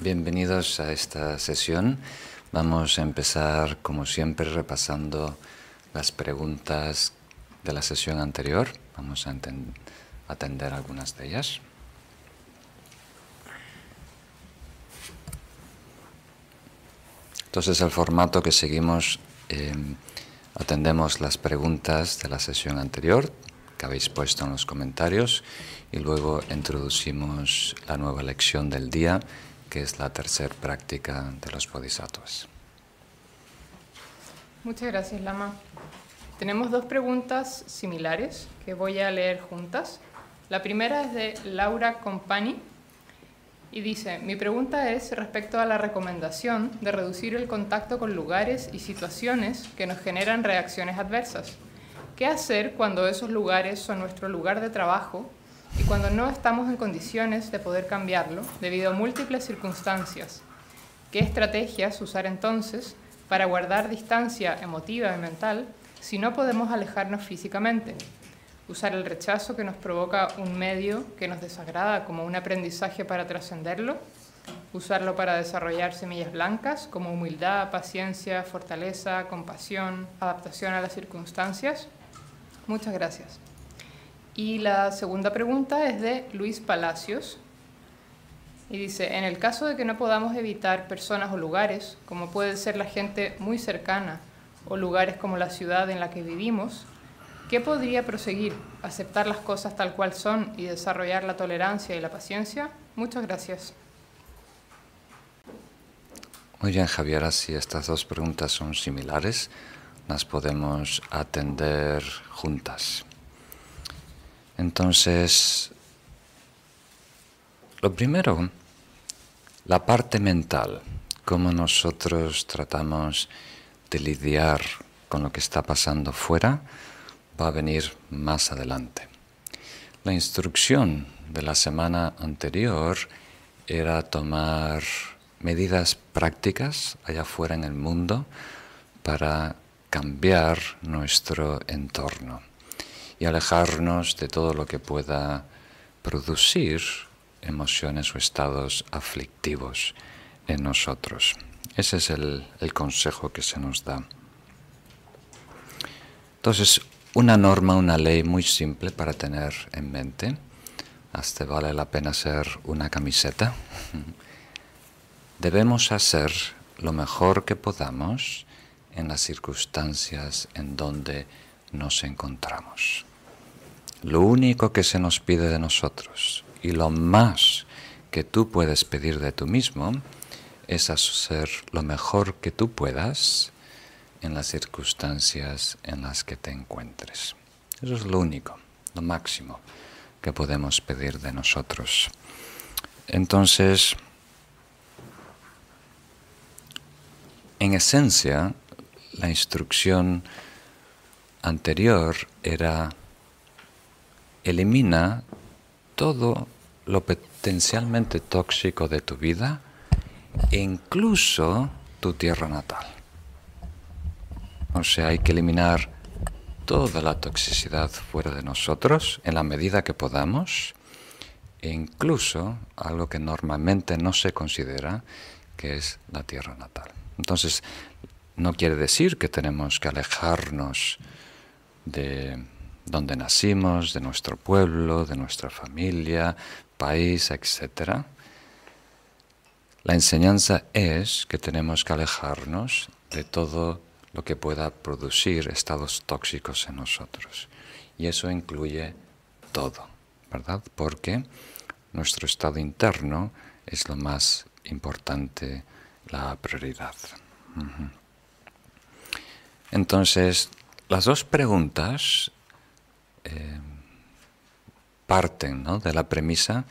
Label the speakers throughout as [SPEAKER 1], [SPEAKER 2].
[SPEAKER 1] bienvenidos a esta sesión. Vamos a empezar, como siempre, repasando las preguntas de la sesión anterior. Vamos a atender algunas de ellas. Entonces, el formato que seguimos, eh, atendemos las preguntas de la sesión anterior que habéis puesto en los comentarios y luego introducimos la nueva lección del día, que es la tercera práctica de los bodhisattvas.
[SPEAKER 2] Muchas gracias, Lama. Tenemos dos preguntas similares que voy a leer juntas. La primera es de Laura Compani y dice, mi pregunta es respecto a la recomendación de reducir el contacto con lugares y situaciones que nos generan reacciones adversas. ¿Qué hacer cuando esos lugares son nuestro lugar de trabajo y cuando no estamos en condiciones de poder cambiarlo debido a múltiples circunstancias? ¿Qué estrategias usar entonces para guardar distancia emotiva y mental si no podemos alejarnos físicamente? Usar el rechazo que nos provoca un medio que nos desagrada como un aprendizaje para trascenderlo. Usarlo para desarrollar semillas blancas como humildad, paciencia, fortaleza, compasión, adaptación a las circunstancias. Muchas gracias. Y la segunda pregunta es de Luis Palacios. Y dice, en el caso de que no podamos evitar personas o lugares, como puede ser la gente muy cercana o lugares como la ciudad en la que vivimos, ¿qué podría proseguir? ¿Aceptar las cosas tal cual son y desarrollar la tolerancia y la paciencia? Muchas gracias.
[SPEAKER 1] Muy bien, Javier, si estas dos preguntas son similares, las podemos atender juntas. Entonces, lo primero, la parte mental, cómo nosotros tratamos de lidiar con lo que está pasando fuera, va a venir más adelante. La instrucción de la semana anterior era tomar medidas prácticas allá afuera en el mundo para cambiar nuestro entorno y alejarnos de todo lo que pueda producir emociones o estados aflictivos en nosotros. Ese es el, consejo que se nos da. Entonces, una norma, una ley muy simple para tener en mente, hasta vale la pena ser una camiseta. Debemos hacer lo mejor que podamos en las circunstancias en donde nos encontramos. Lo único que se nos pide de nosotros y lo más que tú puedes pedir de tú mismo es hacer lo mejor que tú puedas en las circunstancias en las que te encuentres. Eso es lo único, lo máximo que podemos pedir de nosotros. Entonces, en esencia, la instrucción anterior era elimina todo lo potencialmente tóxico de tu vida, incluso tu tierra natal. O sea, hay que eliminar toda la toxicidad fuera de nosotros en la medida que podamos, e incluso algo que normalmente no se considera, que es la tierra natal. Entonces, no quiere decir que tenemos que alejarnos de donde nacimos, de nuestro pueblo, de nuestra familia, país, etc. La enseñanza es que tenemos que alejarnos de todo lo que pueda producir estados tóxicos en nosotros. Y eso incluye todo, ¿verdad? Porque nuestro estado interno es lo más importante, la prioridad. Entonces, las dos preguntas eh, parten de la premisa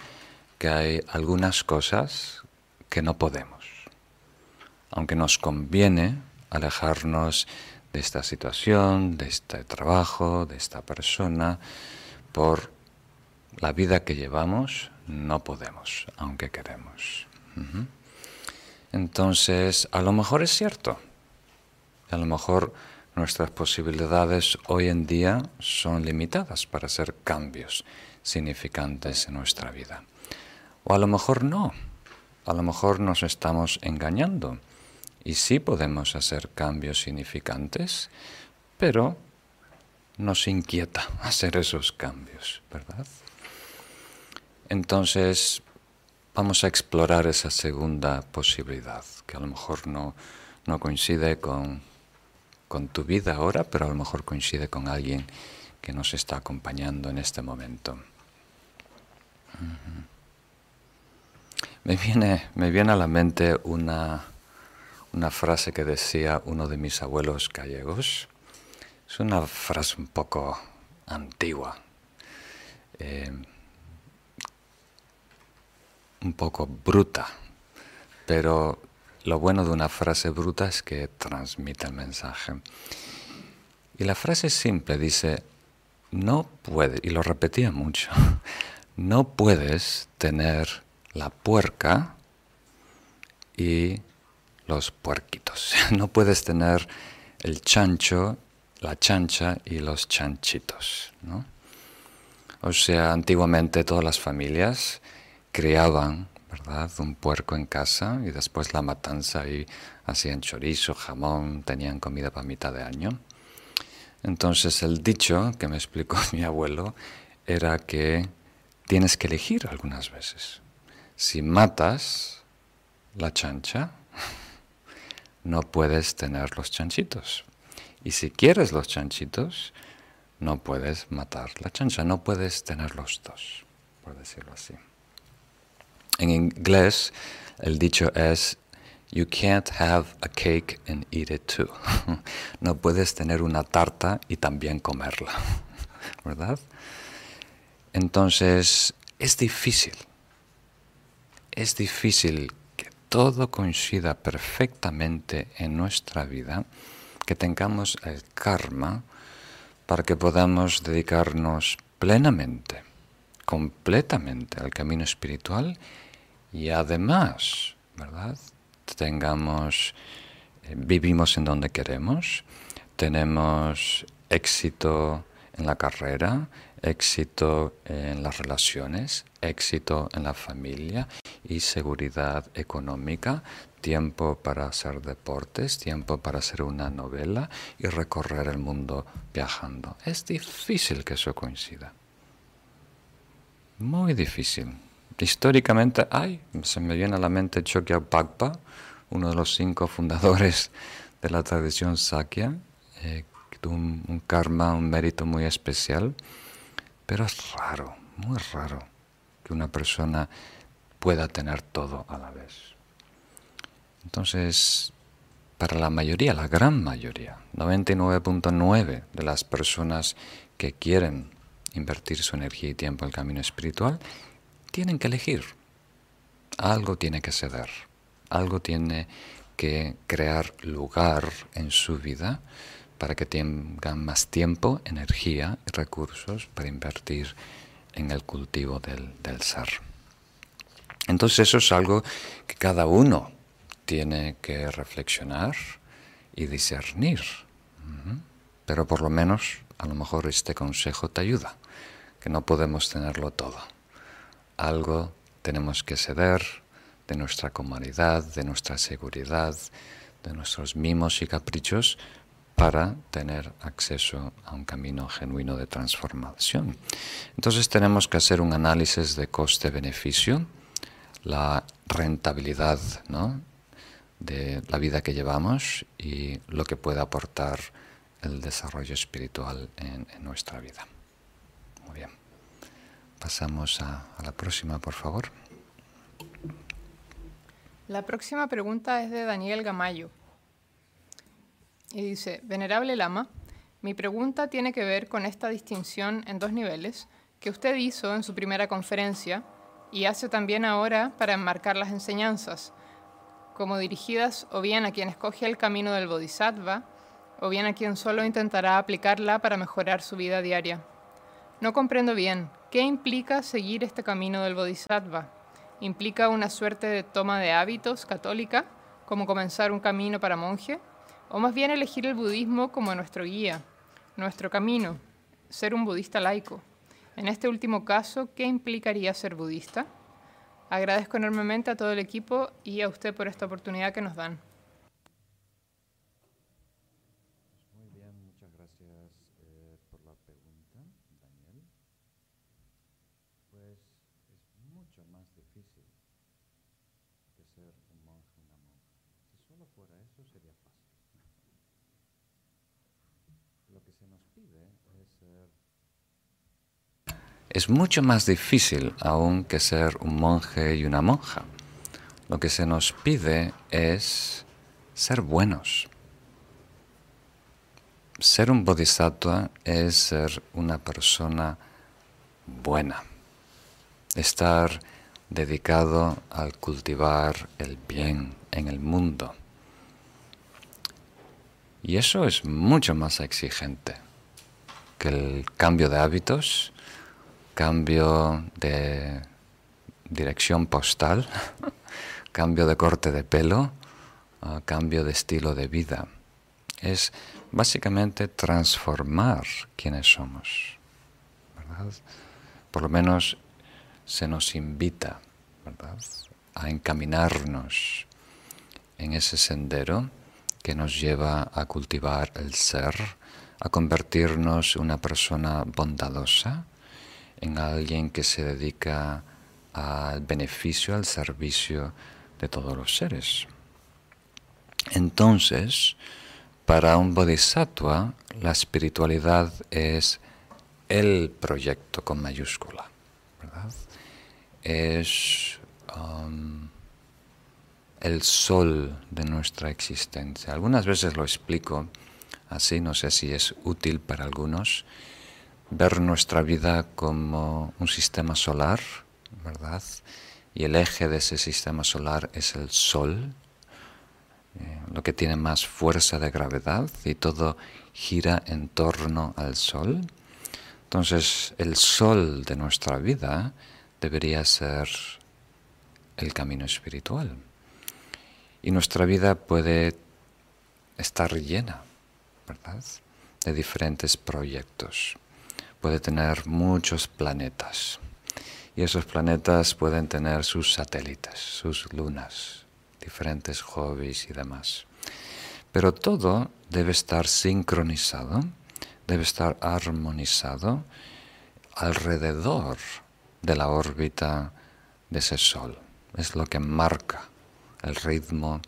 [SPEAKER 1] que hay algunas cosas que no podemos. Aunque nos conviene alejarnos de esta situación, de este trabajo, de esta persona, por la vida que llevamos, no podemos, aunque queremos. Entonces, a lo mejor es cierto, a lo mejor nuestras posibilidades hoy en día son limitadas para hacer cambios significantes en nuestra vida. O a lo mejor no. a lo mejor nos estamos engañando y sí podemos hacer cambios significantes, pero nos inquieta hacer esos cambios, ¿verdad? Entonces, vamos a explorar esa segunda posibilidad, que a lo mejor no, coincide con, con tu vida ahora, pero a lo mejor coincide con alguien que nos está acompañando en este momento. Me viene, me viene a la mente una, una frase que decía uno de mis abuelos gallegos. Es una frase un poco antigua, eh, un poco bruta, pero lo bueno de una frase bruta es que transmite el mensaje. Y la frase simple, dice, no puede, y lo repetía mucho, no puedes tener la puerca y los puerquitos. No puedes tener el chancho, la chancha y los chanchitos. ¿no? O sea, antiguamente todas las familias criaban un puerco en casa y después la matanza y hacían chorizo, jamón, tenían comida para mitad de año. Entonces el dicho que me explicó mi abuelo era que tienes que elegir algunas veces. Si matas la chancha, no puedes tener los chanchitos. Y si quieres los chanchitos, no puedes matar la chancha, no puedes tener los dos, por decirlo así. En inglés, el dicho es, you can't have a cake and eat it too. no puedes tener una tarta y también comerla, ¿verdad? Entonces, es difícil. Es difícil todo coincida perfectamente en nuestra vida, que tengamos el karma para que podamos dedicarnos plenamente, completamente al camino espiritual y además, ¿verdad? Tengamos, eh, vivimos en donde queremos, tenemos éxito en la carrera, éxito en las relaciones, éxito en la familia y seguridad económica, tiempo para hacer deportes, tiempo para hacer una novela y recorrer el mundo viajando. Es difícil que eso coincida. Muy difícil. Históricamente, ay, se me viene a la mente Chokya Pagpa, uno de los cinco fundadores de la tradición Sakya, eh, que tuvo un karma, un mérito muy especial pero es raro, muy raro, que una persona pueda tener todo a la vez. Entonces, para la mayoría, la gran mayoría, 99.9 de las personas que quieren invertir su energía y tiempo en el camino espiritual, tienen que elegir. Algo tiene que ceder, algo tiene que crear lugar en su vida para que tengan más tiempo, energía y recursos para invertir en el cultivo del, ser. Entonces eso es algo que cada uno tiene que reflexionar y discernir. Pero por lo menos a lo mejor este consejo te ayuda, que no podemos tenerlo todo. Algo tenemos que ceder de nuestra comodidad, de nuestra seguridad, de nuestros mimos y caprichos para tener acceso a un camino genuino de transformación. Entonces tenemos que hacer un análisis de coste-beneficio, la rentabilidad de la vida que llevamos y lo que puede aportar el desarrollo espiritual en, nuestra vida. Muy bien. Pasamos a la próxima, por favor.
[SPEAKER 2] La próxima pregunta es de Daniel Gamayo. Y dice, Venerable Lama, mi pregunta tiene que ver con esta distinción en dos niveles que usted hizo en su primera conferencia y hace también ahora para enmarcar las enseñanzas, como dirigidas o bien a quien escoge el camino del Bodhisattva, o bien a quien solo intentará aplicarla para mejorar su vida diaria. No comprendo bien, ¿qué implica seguir este camino del Bodhisattva? ¿Implica una suerte de toma de hábitos católica, como comenzar un camino para monje? o más bien elegir el budismo como nuestro guía, nuestro camino, ser un budista laico. En este último caso, ¿qué implicaría ser budista? Agradezco enormemente a todo el equipo y a usted por esta oportunidad que nos dan.
[SPEAKER 1] Muy bien, muchas gracias eh, por la pregunta, Daniel. Pues es mucho más difícil que ser un monje o una monja. Si solo fuera eso sería fácil. Lo que se nos pide es ser es mucho más difícil aún que ser un monje y una monja. Lo que se nos pide es ser buenos. Ser un bodhisattva es ser una persona buena, estar dedicado al cultivar el bien en el mundo. Y eso es mucho más exigente que el cambio de hábitos, cambio de dirección postal, cambio de corte de pelo, uh, cambio de estilo de vida. Es básicamente transformar quienes somos. Por lo menos se nos invita a encaminarnos en ese sendero que nos lleva a cultivar el ser, a convertirnos en una persona bondadosa, en alguien que se dedica al beneficio, al servicio de todos los seres. Entonces, para un bodhisattva, la espiritualidad es el proyecto con mayúscula, ¿verdad? Es um, el sol de nuestra existencia. Algunas veces lo explico así, no sé si es útil para algunos, ver nuestra vida como un sistema solar, ¿verdad? Y el eje de ese sistema solar es el Sol, eh, lo que tiene más fuerza de gravedad y todo gira en torno al Sol. Entonces, el Sol de nuestra vida debería ser el camino espiritual. Y nuestra vida puede estar llena, ¿verdad? De diferentes proyectos puede tener muchos planetas. Y esos planetas pueden tener sus satélites, sus lunas, diferentes hobbies y demás. Pero todo debe estar sincronizado, debe estar armonizado alrededor de la órbita de ese Sol. Es lo que marca el ritmo,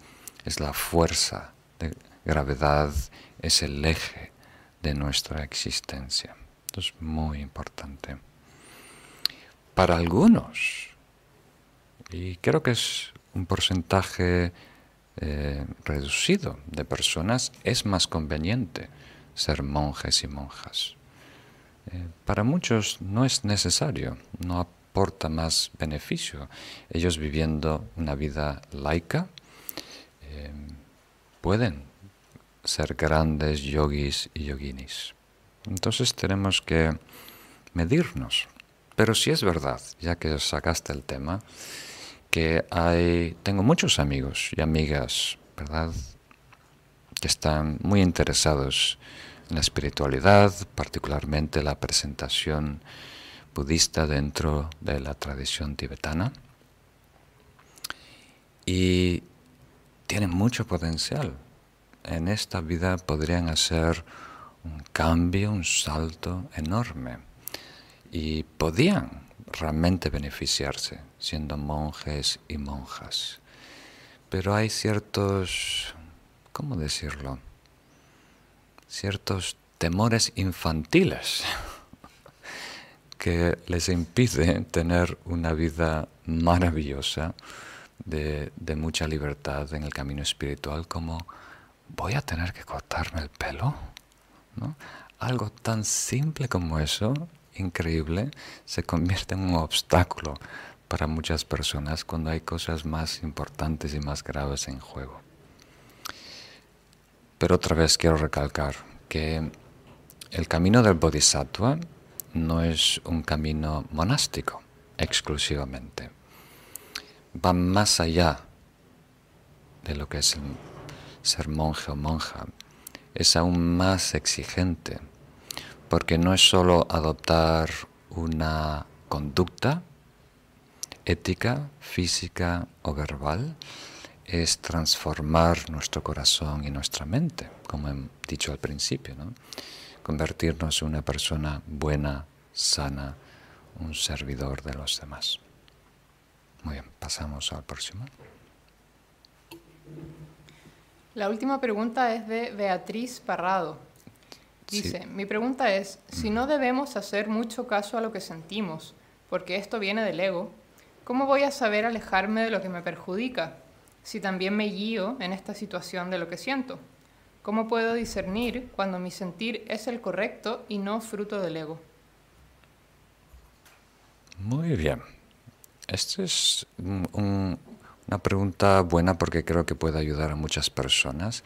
[SPEAKER 1] es la fuerza de gravedad, es el eje de nuestra existencia. Esto es muy importante. Para algunos, y creo que es un porcentaje eh, reducido de personas, es más conveniente ser monjes y monjas. Eh, para muchos no es necesario, no aporta más beneficio. Ellos viviendo una vida laica eh, pueden ser grandes yogis y yoginis. Entonces tenemos que medirnos. Pero si es verdad, ya que sacaste el tema, que hay, tengo muchos amigos y amigas, ¿verdad?, que están muy interesados en la espiritualidad, particularmente la presentación budista dentro de la tradición tibetana. Y tienen mucho potencial. En esta vida podrían hacer un cambio, un salto enorme. Y podían realmente beneficiarse siendo monjes y monjas. Pero hay ciertos, ¿cómo decirlo? Ciertos temores infantiles que les impiden tener una vida maravillosa de, de, mucha libertad en el camino espiritual como voy a tener que cortarme el pelo algo tan simple como eso, increíble, se convierte en un obstáculo para muchas personas cuando hay cosas más importantes y más graves en juego. Pero otra vez quiero recalcar que el camino del bodhisattva no es un camino monástico exclusivamente. Va más allá de lo que es ser monje o monja es aún más exigente, porque no es solo adoptar una conducta, ética, física o verbal, es transformar nuestro corazón y nuestra mente, como he dicho al principio, ¿no? convertirnos en una persona buena, sana, un servidor de los demás. Muy bien, pasamos al próximo.
[SPEAKER 2] La última pregunta es de Beatriz Parrado. Dice, mi pregunta es, si no debemos hacer mucho caso a lo que sentimos, porque esto viene del ego, ¿cómo voy a saber alejarme de lo que me perjudica si también me guío en esta situación de lo que siento? ¿Cómo puedo discernir cuando mi sentir es el correcto y no fruto del ego?
[SPEAKER 1] Muy bien. Esta es una pregunta buena porque creo que puede ayudar a muchas personas,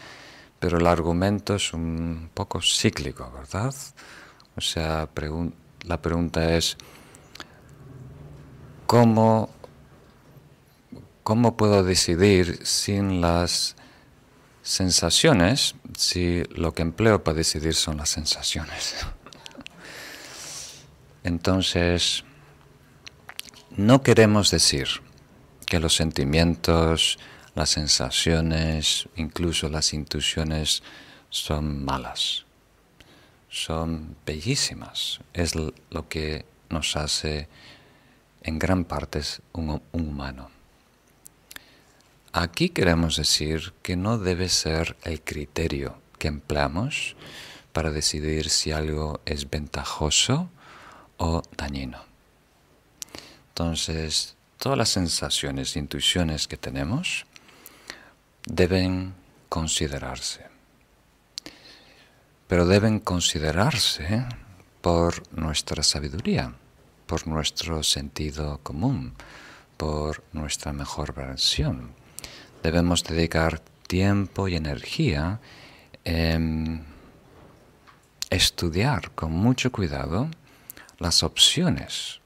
[SPEAKER 1] pero el argumento es un poco cíclico, ¿verdad? O sea, la pregunta es, ¿cómo, ¿cómo puedo decidir sin las sensaciones si lo que empleo para decidir son las sensaciones? Entonces, no queremos decir que los sentimientos, las sensaciones, incluso las intuiciones son malas. Son bellísimas. Es lo que nos hace en gran parte un, humano. Aquí queremos decir que no debe ser el criterio que empleamos para decidir si algo es ventajoso o dañino. Entonces, todas las sensaciones e intuiciones que tenemos deben considerarse. Pero deben considerarse por nuestra sabiduría, por nuestro sentido común, por nuestra mejor versión. Debemos dedicar tiempo y energía en estudiar con mucho cuidado las opciones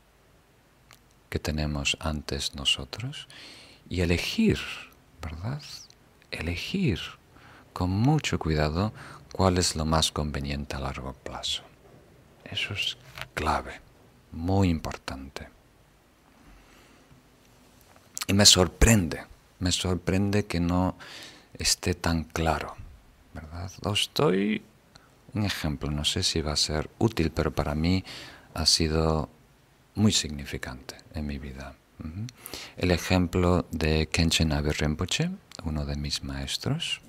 [SPEAKER 1] que tenemos antes nosotros y elegir, ¿verdad? Elegir con mucho cuidado cuál es lo más conveniente a largo plazo. Eso es clave, muy importante. Y me sorprende, me sorprende que no esté tan claro, ¿verdad? Os doy un ejemplo, no sé si va a ser útil, pero para mí ha sido muy significante en mi vida. El ejemplo de Kenshin Abe Rinpoche, uno de mis maestros.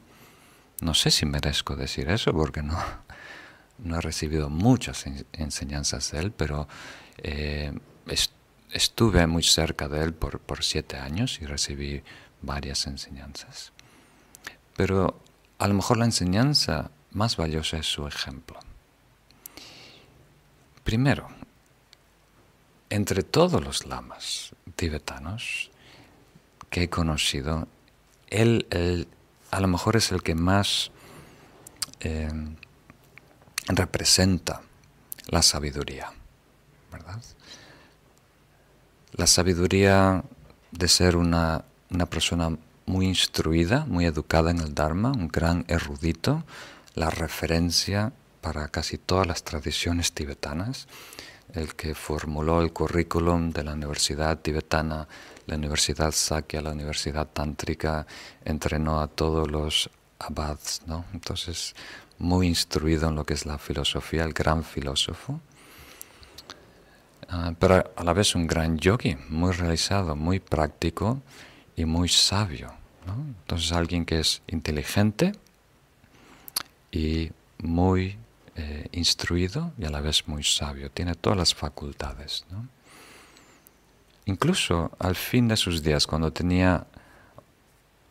[SPEAKER 1] No sé si merezco decir eso porque no, no he recibido muchas enseñanzas de él, pero eh, estuve muy cerca de él por, por siete años y recibí varias enseñanzas. Pero a lo mejor la enseñanza más valiosa es su ejemplo. Primero, entre todos los lamas tibetanos que he conocido, él, a lo mejor es el que más eh, representa la sabiduría, ¿verdad? La sabiduría de ser una, una persona muy instruida, muy educada en el Dharma, un gran erudito, la referencia para casi todas las tradiciones tibetanas, el que formuló el currículum de la Universidad Tibetana, la Universidad Sakya, la Universidad Tántrica, entrenó a todos los abads, ¿no? Entonces, muy instruido en lo que es la filosofía, el gran filósofo, ah, pero a la vez un gran yogi, muy realizado, muy práctico y muy sabio. ¿no? Entonces, alguien que es inteligente y muy eh, instruido y a la vez muy sabio, tiene todas las facultades. Incluso al fin de sus días, cuando tenía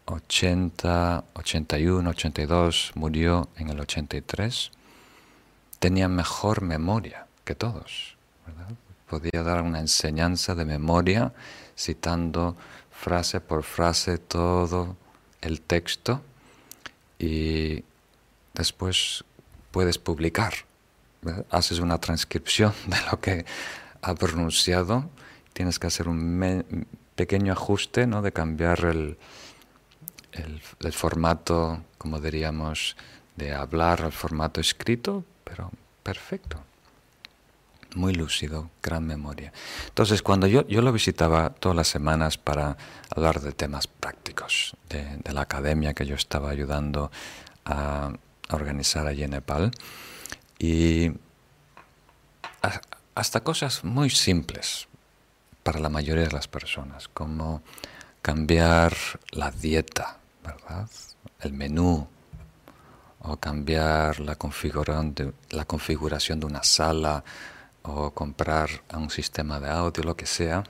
[SPEAKER 1] 80, 81, 82, murió en el 83, tenía mejor memoria que todos. Podía dar una enseñanza de memoria citando frase por frase todo el texto y después puedes publicar. Haces una transcripción de lo que ha pronunciado, tienes que hacer un pequeño ajuste, ¿no? de cambiar el, el, formato, como diríamos, de hablar al formato escrito, pero perfecto. muy lúcido, gran memoria. Entonces, cuando yo, yo lo visitaba todas las semanas para hablar de temas prácticos de, la academia que yo estaba ayudando a, organizar allí en Nepal, y hasta cosas muy simples para la mayoría de las personas, como cambiar la dieta, ¿verdad? El menú, o cambiar la configuración de, la configuración de una sala, o comprar un sistema de audio, lo que sea,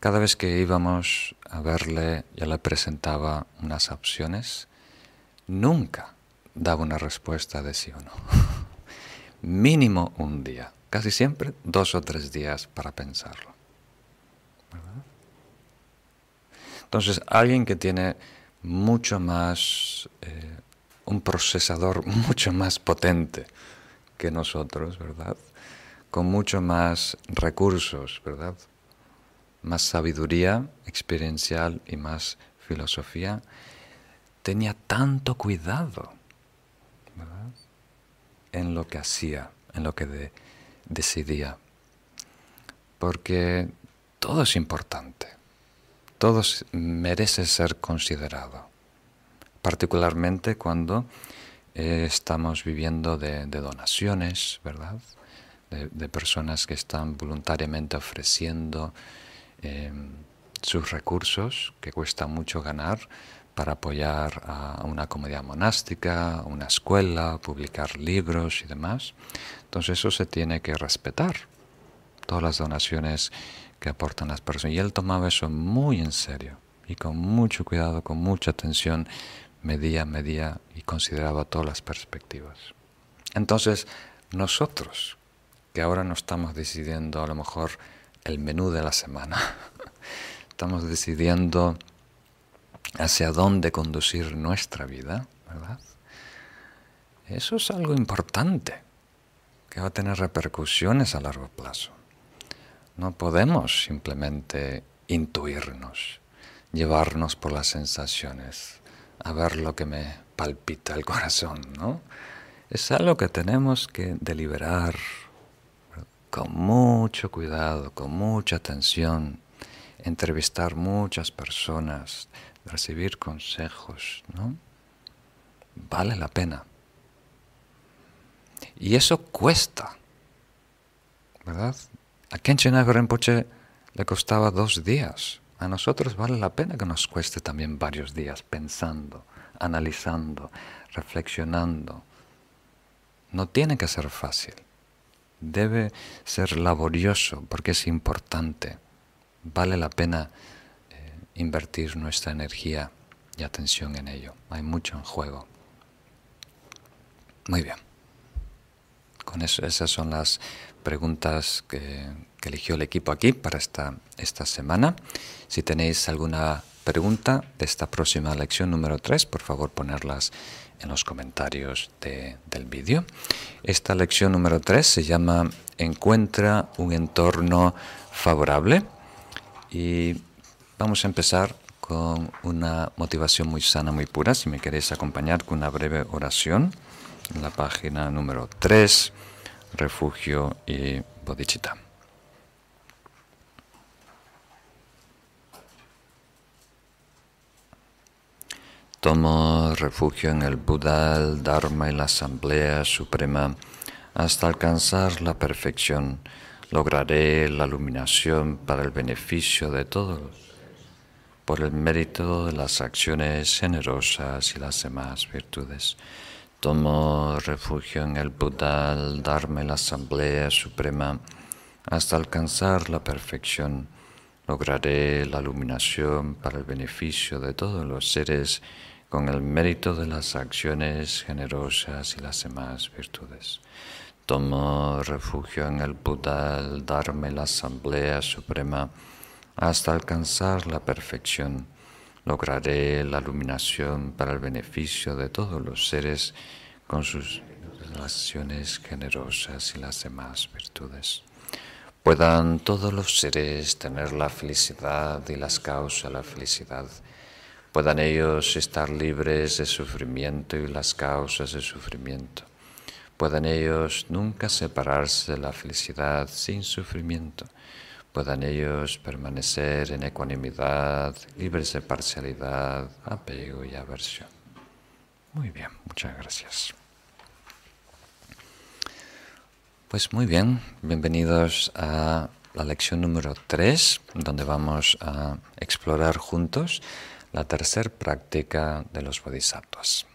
[SPEAKER 1] cada vez que íbamos a verle, ya le presentaba unas opciones, nunca daba una respuesta de sí o no. Mínimo un día, casi siempre dos o tres días para pensarlo. Entonces, alguien que tiene mucho más, eh, un procesador mucho más potente que nosotros, ¿verdad? con mucho más recursos, ¿verdad? Más sabiduría experiencial y más filosofía, tenía tanto cuidado ¿verdad? en lo que hacía, en lo que decidía. Porque todo es importante, todo merece ser considerado, particularmente cuando eh, estamos viviendo de donaciones, ¿verdad? de, personas que están voluntariamente ofreciendo eh, sus recursos, que cuesta mucho ganar, para apoyar a una comunidad monástica, una escuela, publicar libros y demás. Entonces eso se tiene que respetar, todas las donaciones que aportan las personas. Y él tomaba eso muy en serio y con mucho cuidado, con mucha atención, medía, medía y consideraba todas las perspectivas. Entonces, nosotros que ahora no estamos decidiendo a lo mejor el menú de la semana. estamos decidiendo hacia dónde conducir nuestra vida, ¿verdad? Eso es algo importante que va a tener repercusiones a largo plazo. No podemos simplemente intuirnos, llevarnos por las sensaciones, a ver lo que me palpita el corazón, ¿no? Es algo que tenemos que deliberar, con mucho cuidado, con mucha atención, entrevistar muchas personas, recibir consejos, ¿no? Vale la pena. Y eso cuesta, ¿verdad? A Kenshin Rinpoche le costaba dos días. A nosotros vale la pena que nos cueste también varios días pensando, analizando, reflexionando. No tiene que ser fácil debe ser laborioso porque es importante. Vale la pena invertir nuestra energía y atención en ello. Hay mucho en juego. Muy bien. Con eso, esas son las preguntas que, eligió el equipo aquí para esta, esta semana. Si tenéis alguna pregunta de esta próxima lección número 3, por favor ponerlas en los comentarios del vídeo. Esta lección número 3 se llama Encuentra un entorno favorable y vamos a empezar con una motivación muy sana, muy pura. Si me queréis acompañar con una breve oración en la página número 3, refugio y bodhicitta. Tomo refugio en el Buda, el Dharma y la Asamblea Suprema hasta alcanzar la perfección. Lograré la iluminación para el beneficio de todos, por el mérito de las acciones generosas y las demás virtudes. Tomo refugio en el Buda, el Dharma y la Asamblea Suprema hasta alcanzar la perfección. Lograré la iluminación para el beneficio de todos los seres con el mérito de las acciones generosas y las demás virtudes. Tomo refugio en el Buda, el Dharma y la Asamblea Suprema hasta alcanzar la perfección. Lograré la iluminación para el beneficio de todos los seres con sus acciones generosas y las demás virtudes. Puedan todos los seres tener la felicidad y las causas de la felicidad puedan ellos estar libres de sufrimiento y las causas de sufrimiento. puedan ellos nunca separarse de la felicidad sin sufrimiento, puedan ellos permanecer en ecuanimidad, libres de parcialidad, apego y aversión. Muy bien, muchas gracias. Pues muy bien, bienvenidos a la lección número 3, donde vamos a explorar juntos la tercera práctica de los bodhisattvas.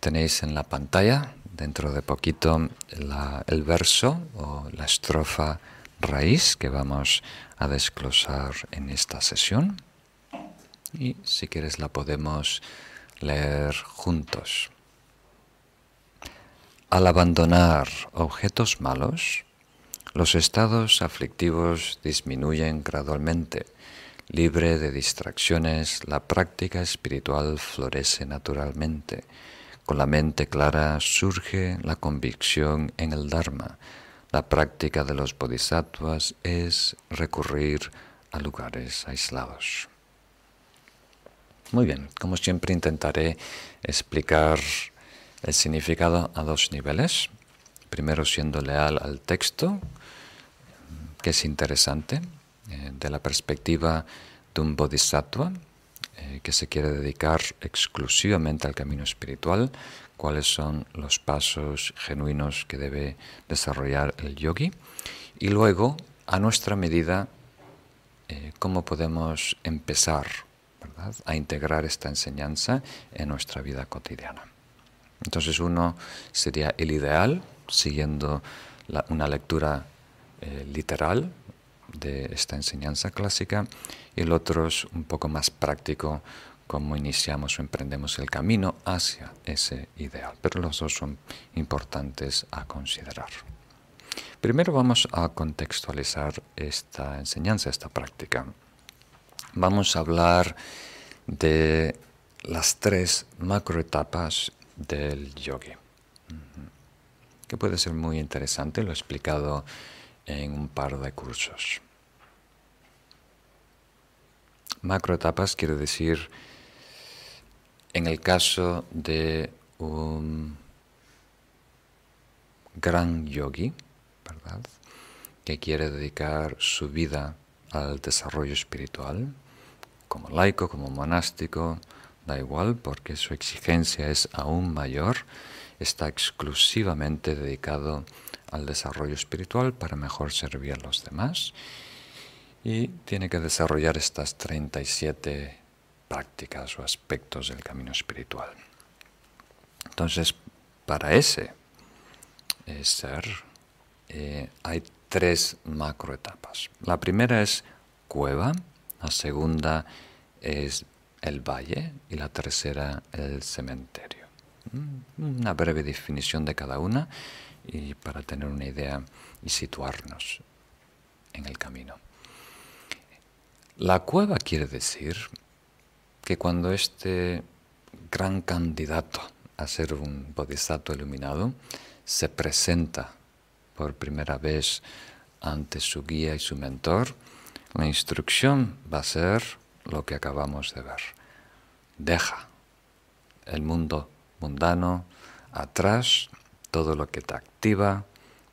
[SPEAKER 1] Tenéis en la pantalla, dentro de poquito, el verso o la estrofa raíz que vamos a desglosar en esta sesión. Y si quieres la podemos leer juntos. Al abandonar objetos malos, los estados aflictivos disminuyen gradualmente. Libre de distracciones, la práctica espiritual florece naturalmente. Con la mente clara surge la convicción en el Dharma. La práctica de los bodhisattvas es recurrir a lugares aislados. Muy bien, como siempre intentaré explicar el significado a dos niveles. Primero siendo leal al texto, que es interesante, eh, de la perspectiva de un bodhisattva eh, que se quiere dedicar exclusivamente al camino espiritual, cuáles son los pasos genuinos que debe desarrollar el yogi, y luego, a nuestra medida, eh, cómo podemos empezar a integrar esta enseñanza en nuestra vida cotidiana. Entonces uno sería el ideal, siguiendo una lectura eh, literal de esta enseñanza clásica, y el otro es un poco más práctico, cómo iniciamos o emprendemos el camino hacia ese ideal. Pero los dos son importantes a considerar. Primero vamos a contextualizar esta enseñanza, esta práctica. Vamos a hablar de las tres macroetapas del yogi, que puede ser muy interesante, lo he explicado en un par de cursos. Macroetapas quiere decir, en el caso de un gran yogi, ¿verdad? que quiere dedicar su vida al desarrollo espiritual, como laico, como monástico, da igual porque su exigencia es aún mayor, está exclusivamente dedicado al desarrollo espiritual para mejor servir a los demás y tiene que desarrollar estas 37 prácticas o aspectos del camino espiritual. Entonces, para ese eh, ser eh, hay tres macroetapas. La primera es cueva, la segunda es el valle y la tercera el cementerio. Mm, una breve definición de cada una y para tener una idea y situarnos en el camino. La cueva quiere decir que cuando este gran candidato a ser un bodhisattva iluminado se presenta por primera vez ante su guía y su mentor, la instrucción va a ser lo que acabamos de ver. Deja el mundo mundano atrás, todo lo que te activa,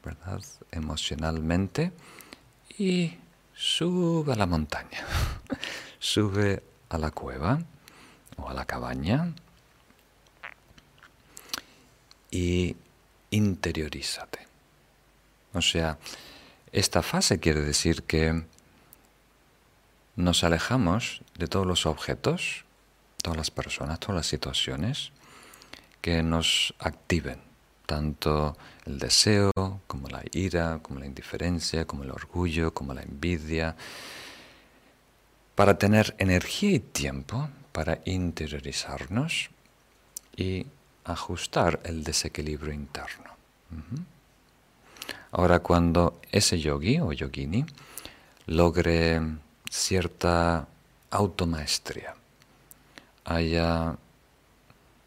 [SPEAKER 1] ¿verdad? Emocionalmente y sube a la montaña, sube a la cueva o a la cabaña y interiorízate. O sea, esta fase quiere decir que nos alejamos de todos los objetos, todas las personas, todas las situaciones que nos activen, tanto el deseo como la ira, como la indiferencia, como el orgullo, como la envidia, para tener energía y tiempo para interiorizarnos y ajustar el desequilibrio interno. Ahora, cuando ese yogi o yogini logre cierta automaestría, haya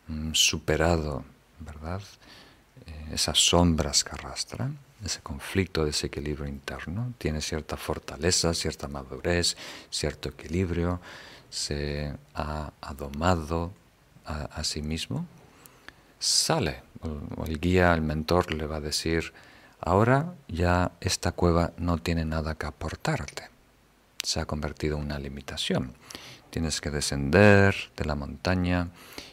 [SPEAKER 1] mm, superado, ¿verdad? Eh, esas sombras que arrastran, ese conflicto, ese equilibrio interno, tiene cierta fortaleza, cierta madurez, cierto equilibrio, se ha adomado a, sí mismo, sale el guía, el mentor le va a decir, ahora ya esta cueva no tiene nada que aportarte. Se ha convertido en una limitación. Tienes que descender de la montaña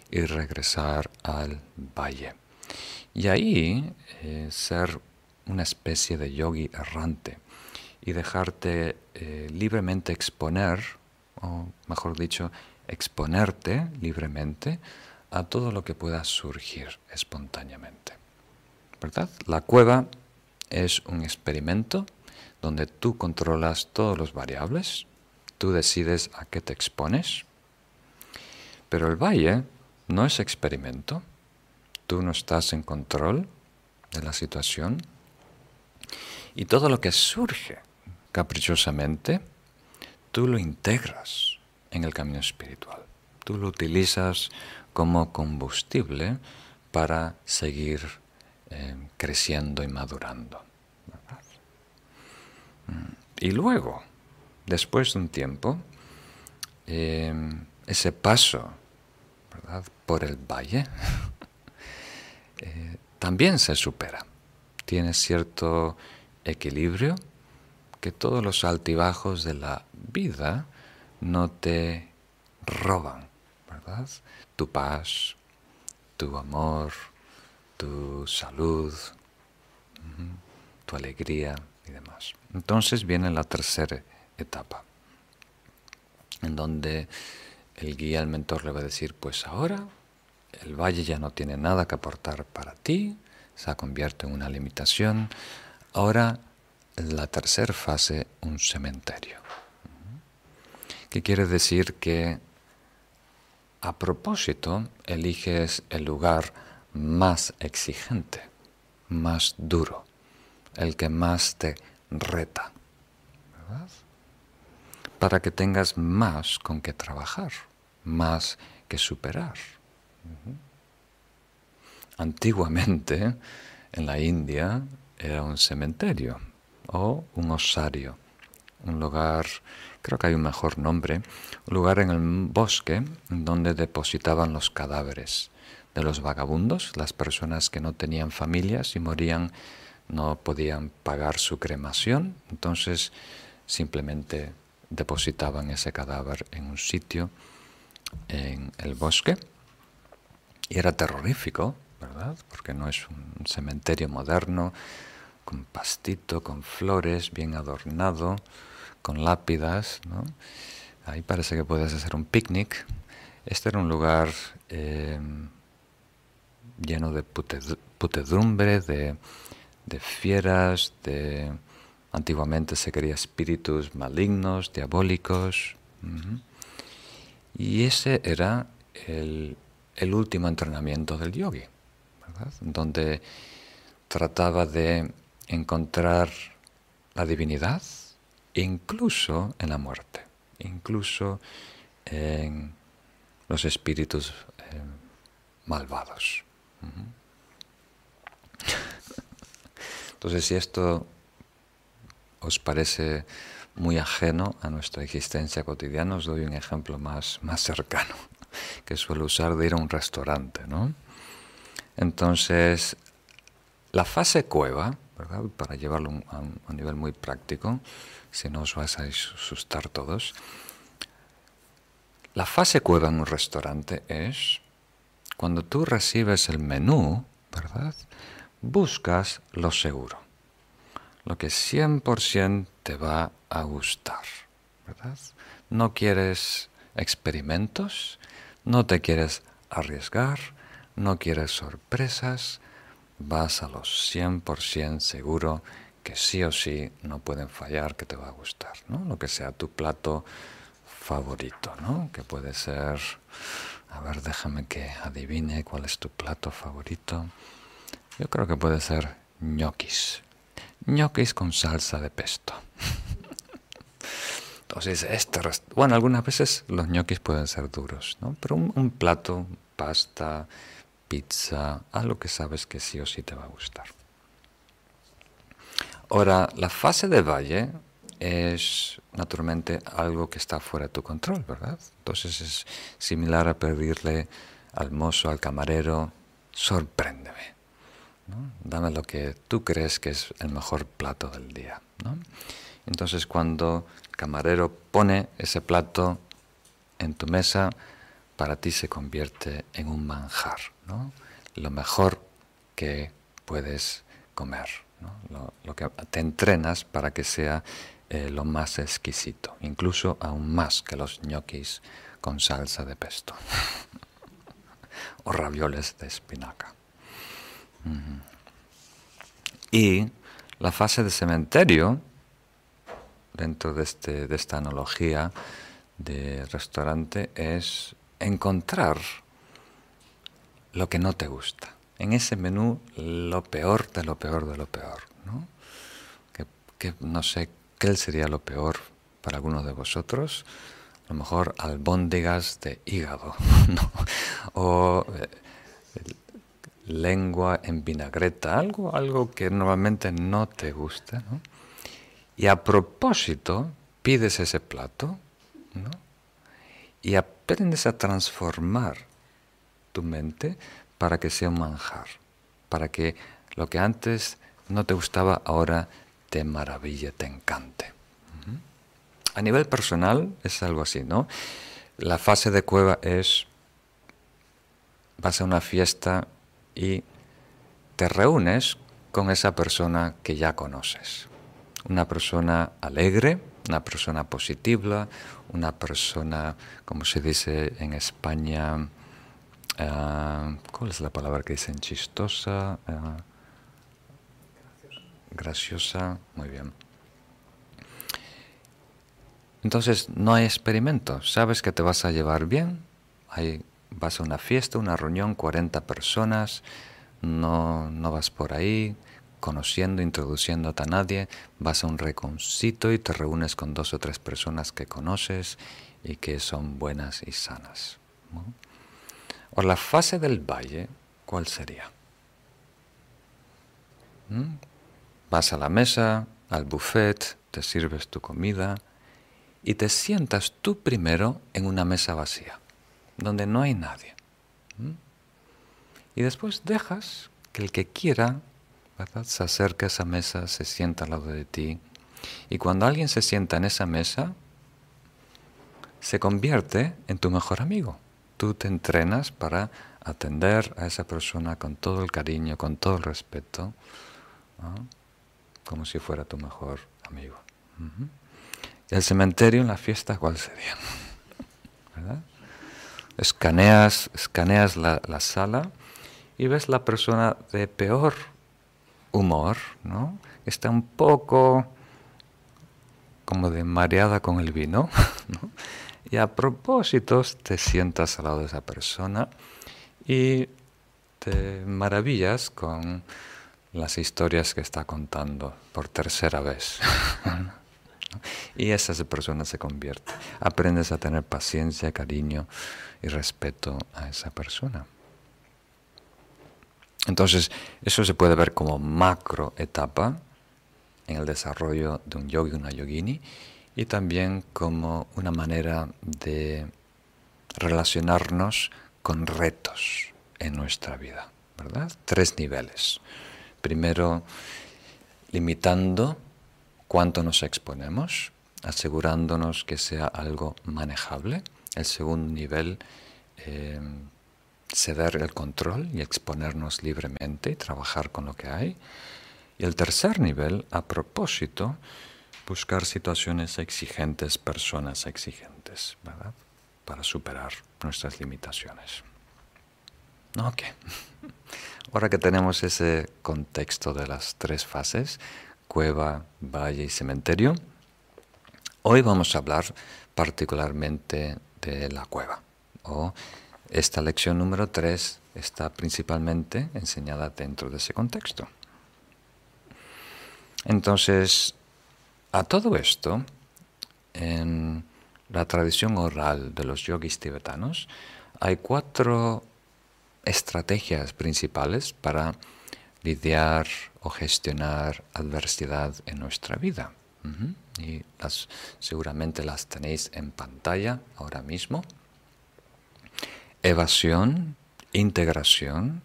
[SPEAKER 1] y regresar al valle. Y ahí eh, ser una especie de yogi errante y dejarte eh, libremente exponer, o mejor dicho, exponerte libremente a todo lo que pueda surgir espontáneamente. ¿Verdad? La cueva es un experimento donde tú controlas todos los variables, tú decides a qué te expones, pero el valle no es experimento, tú no estás en control de la situación y todo lo que surge caprichosamente, tú lo integras en el camino espiritual, tú lo utilizas como combustible para seguir eh, creciendo y madurando. Mm. Y luego, después de un tiempo, eh, ese paso por el valle eh, también se supera. Tiene cierto equilibrio que todos los altibajos de la vida no te roban, ¿verdad? Tu paz, tu amor, tu salud, tu alegría y demás. Entonces viene la tercera etapa, en donde el guía, el mentor le va a decir, pues ahora el valle ya no tiene nada que aportar para ti, se convierte en una limitación, ahora la tercera fase, un cementerio. ¿Qué quiere decir que a propósito eliges el lugar más exigente, más duro, el que más te reta, para que tengas más con que trabajar, más que superar. Antiguamente, en la India, era un cementerio o un osario, un lugar, creo que hay un mejor nombre, un lugar en el bosque donde depositaban los cadáveres de los vagabundos, las personas que no tenían familias y morían, no podían pagar su cremación, entonces simplemente depositaban ese cadáver en un sitio en el bosque y era terrorífico, ¿verdad? Porque no es un cementerio moderno con pastito, con flores, bien adornado, con lápidas, ¿no? Ahí parece que puedes hacer un picnic. Este era un lugar eh, lleno de putedumbre, de, fieras, de... Antiguamente se quería espíritus malignos, diabólicos. Y ese era el, último entrenamiento del yogi, donde trataba de encontrar la divinidad incluso en la muerte, incluso en los espíritus eh, malvados. Entonces, si esto os parece muy ajeno a nuestra existencia cotidiana, os doy un ejemplo más, más cercano que suelo usar de ir a un restaurante. ¿no? Entonces, la fase cueva, para llevarlo a un, nivel muy práctico, si no os vais a asustar todos, la fase cueva en un restaurante es cuando tú recibes el menú, ¿verdad? Buscas lo seguro, lo que 100% te va a gustar, ¿verdad? No quieres experimentos, no te quieres arriesgar, no quieres sorpresas, vas a los 100% seguro que sí o sí no pueden fallar, que te va a gustar, ¿no? Lo que sea tu plato favorito, ¿no? Que puede ser, a ver, déjame que adivine cuál es tu plato favorito. Yo creo que puede ser ñoquis. ñoquis con salsa de pesto. Entonces, este bueno, algunas veces los ñoquis pueden ser duros, ¿no? Pero un, un plato, pasta, pizza, algo que sabes que sí o sí te va a gustar. Ahora, la fase de valle es naturalmente algo que está fuera de tu control, ¿verdad? Entonces es similar a pedirle al mozo, al camarero, sorpréndeme, Dame lo que tú crees que es el mejor plato del día. Entonces cuando el camarero pone ese plato en tu mesa, para ti se convierte en un manjar, lo mejor que puedes comer, lo, que te entrenas para que sea eh, lo más exquisito, incluso aún más que los ñoquis con salsa de pesto o ravioles de espinaca. Y la fase de cementerio, dentro de, este, de esta analogía de restaurante, es encontrar lo que no te gusta. En ese menú, lo peor de lo peor de lo peor. ¿no? Que, no sé qué sería lo peor para algunos de vosotros. A lo mejor albóndigas de hígado, ¿no? o eh, lengua en vinagreta, algo, algo que normalmente no te gusta. ¿no? Y a propósito, pides ese plato ¿no? y aprendes a transformar tu mente para que sea un manjar, para que lo que antes no te gustaba ahora te maraville, te encante. A nivel personal es algo así, ¿no? La fase de cueva es, vas a una fiesta y te reúnes con esa persona que ya conoces. Una persona alegre, una persona positiva, una persona, como se dice en España, uh, ¿cuál es la palabra que dicen? Chistosa, uh, graciosa, muy bien. Entonces no hay experimento, sabes que te vas a llevar bien, hay, vas a una fiesta, una reunión, 40 personas, no, no vas por ahí, conociendo, introduciéndote a nadie, vas a un reconcito y te reúnes con dos o tres personas que conoces y que son buenas y sanas. O la fase del valle, ¿cuál sería? ¿Mm? Vas a la mesa, al buffet, te sirves tu comida y te sientas tú primero en una mesa vacía, donde no hay nadie. ¿Mm? Y después dejas que el que quiera se acerca a esa mesa, se sienta al lado de ti. Y cuando alguien se sienta en esa mesa, se convierte en tu mejor amigo. Tú te entrenas para atender a esa persona con todo el cariño, con todo el respeto, como si fuera tu mejor amigo. ¿Y el cementerio en la fiesta cuál sería? Escaneas, escaneas la, la sala y ves la persona de peor humor, ¿no? Está un poco como de mareada con el vino, Y a propósito te sientas al lado de esa persona y te maravillas con las historias que está contando por tercera vez. y esa persona se convierte. Aprendes a tener paciencia, cariño y respeto a esa persona. Entonces, eso se puede ver como macro etapa en el desarrollo de un yogi, una yogini, y también como una manera de relacionarnos con retos en nuestra vida, ¿verdad? Tres niveles. Primero, limitando cuánto nos exponemos, asegurándonos que sea algo manejable. El segundo nivel, eh, ceder el control y exponernos libremente y trabajar con lo que hay. Y el tercer nivel, a propósito, buscar situaciones exigentes, personas exigentes, ¿verdad? Para superar nuestras limitaciones. Ok. Ahora que tenemos ese contexto de las tres fases, cueva, valle y cementerio, hoy vamos a hablar particularmente de la cueva o esta lección número 3 está principalmente enseñada dentro de ese contexto. Entonces, a todo esto, en la tradición oral de los yogis tibetanos, hay cuatro estrategias principales para lidiar o gestionar adversidad en nuestra vida. Y seguramente las tenéis en pantalla ahora mismo evasión, integración,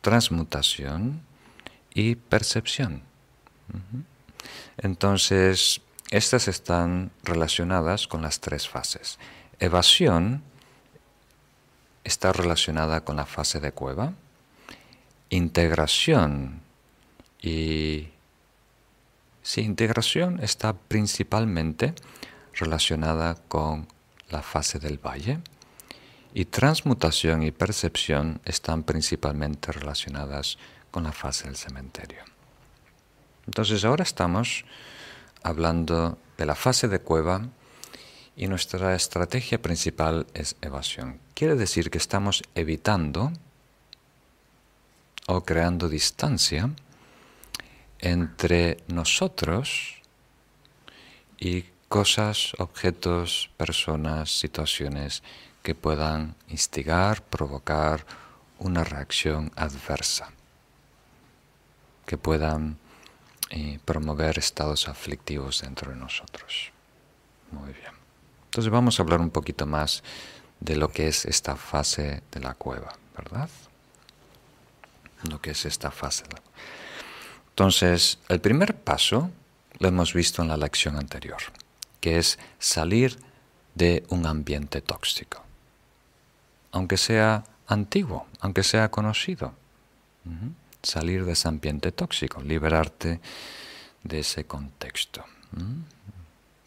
[SPEAKER 1] transmutación y percepción. Entonces, estas están relacionadas con las tres fases. Evasión está relacionada con la fase de cueva. Integración y... Sí, integración está principalmente relacionada con la fase del valle y transmutación y percepción están principalmente relacionadas con la fase del cementerio. Entonces ahora estamos hablando de la fase de cueva y nuestra estrategia principal es evasión. Quiere decir que estamos evitando o creando distancia entre nosotros y cosas, objetos, personas, situaciones que puedan instigar, provocar una reacción adversa, que puedan eh, promover estados aflictivos dentro de nosotros. Muy bien. Entonces vamos a hablar un poquito más de lo que es esta fase de la cueva, ¿verdad? Lo que es esta fase. Entonces, el primer paso lo hemos visto en la lección anterior que es salir de un ambiente tóxico, aunque sea antiguo, aunque sea conocido. Salir de ese ambiente tóxico, liberarte de ese contexto.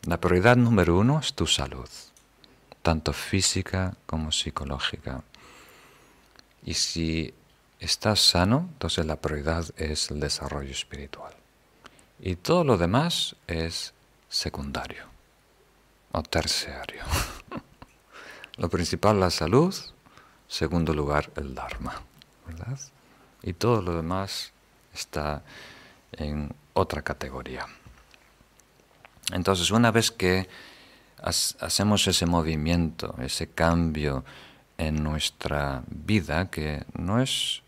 [SPEAKER 1] La prioridad número uno es tu salud, tanto física como psicológica. Y si estás sano, entonces la prioridad es el desarrollo espiritual. Y todo lo demás es secundario o terciario. Lo principal, la salud. Segundo lugar, el Dharma. ¿verdad? Y todo lo demás está en otra categoría. Entonces, una vez que hacemos ese movimiento, ese cambio en nuestra vida, que no es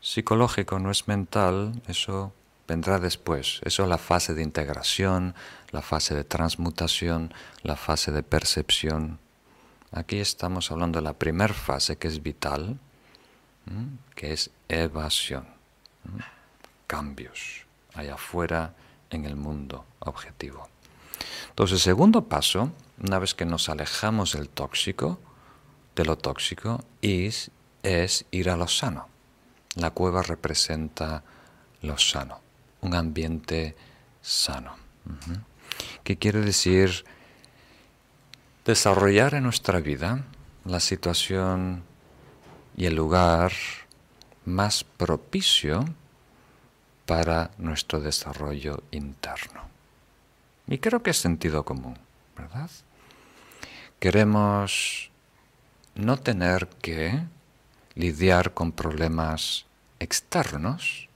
[SPEAKER 1] psicológico, no es mental, eso vendrá después. Eso es la fase de integración, la fase de transmutación, la fase de percepción. Aquí estamos hablando de la primera fase que es vital, que es evasión, cambios allá afuera en el mundo objetivo. Entonces, el segundo paso, una vez que nos alejamos del tóxico, de lo tóxico, es, es ir a lo sano. La cueva representa lo sano un ambiente sano. ¿Qué quiere decir desarrollar en nuestra vida la situación y el lugar más propicio para nuestro desarrollo interno? Y creo que es sentido común, ¿verdad? Queremos no tener que lidiar con problemas externos,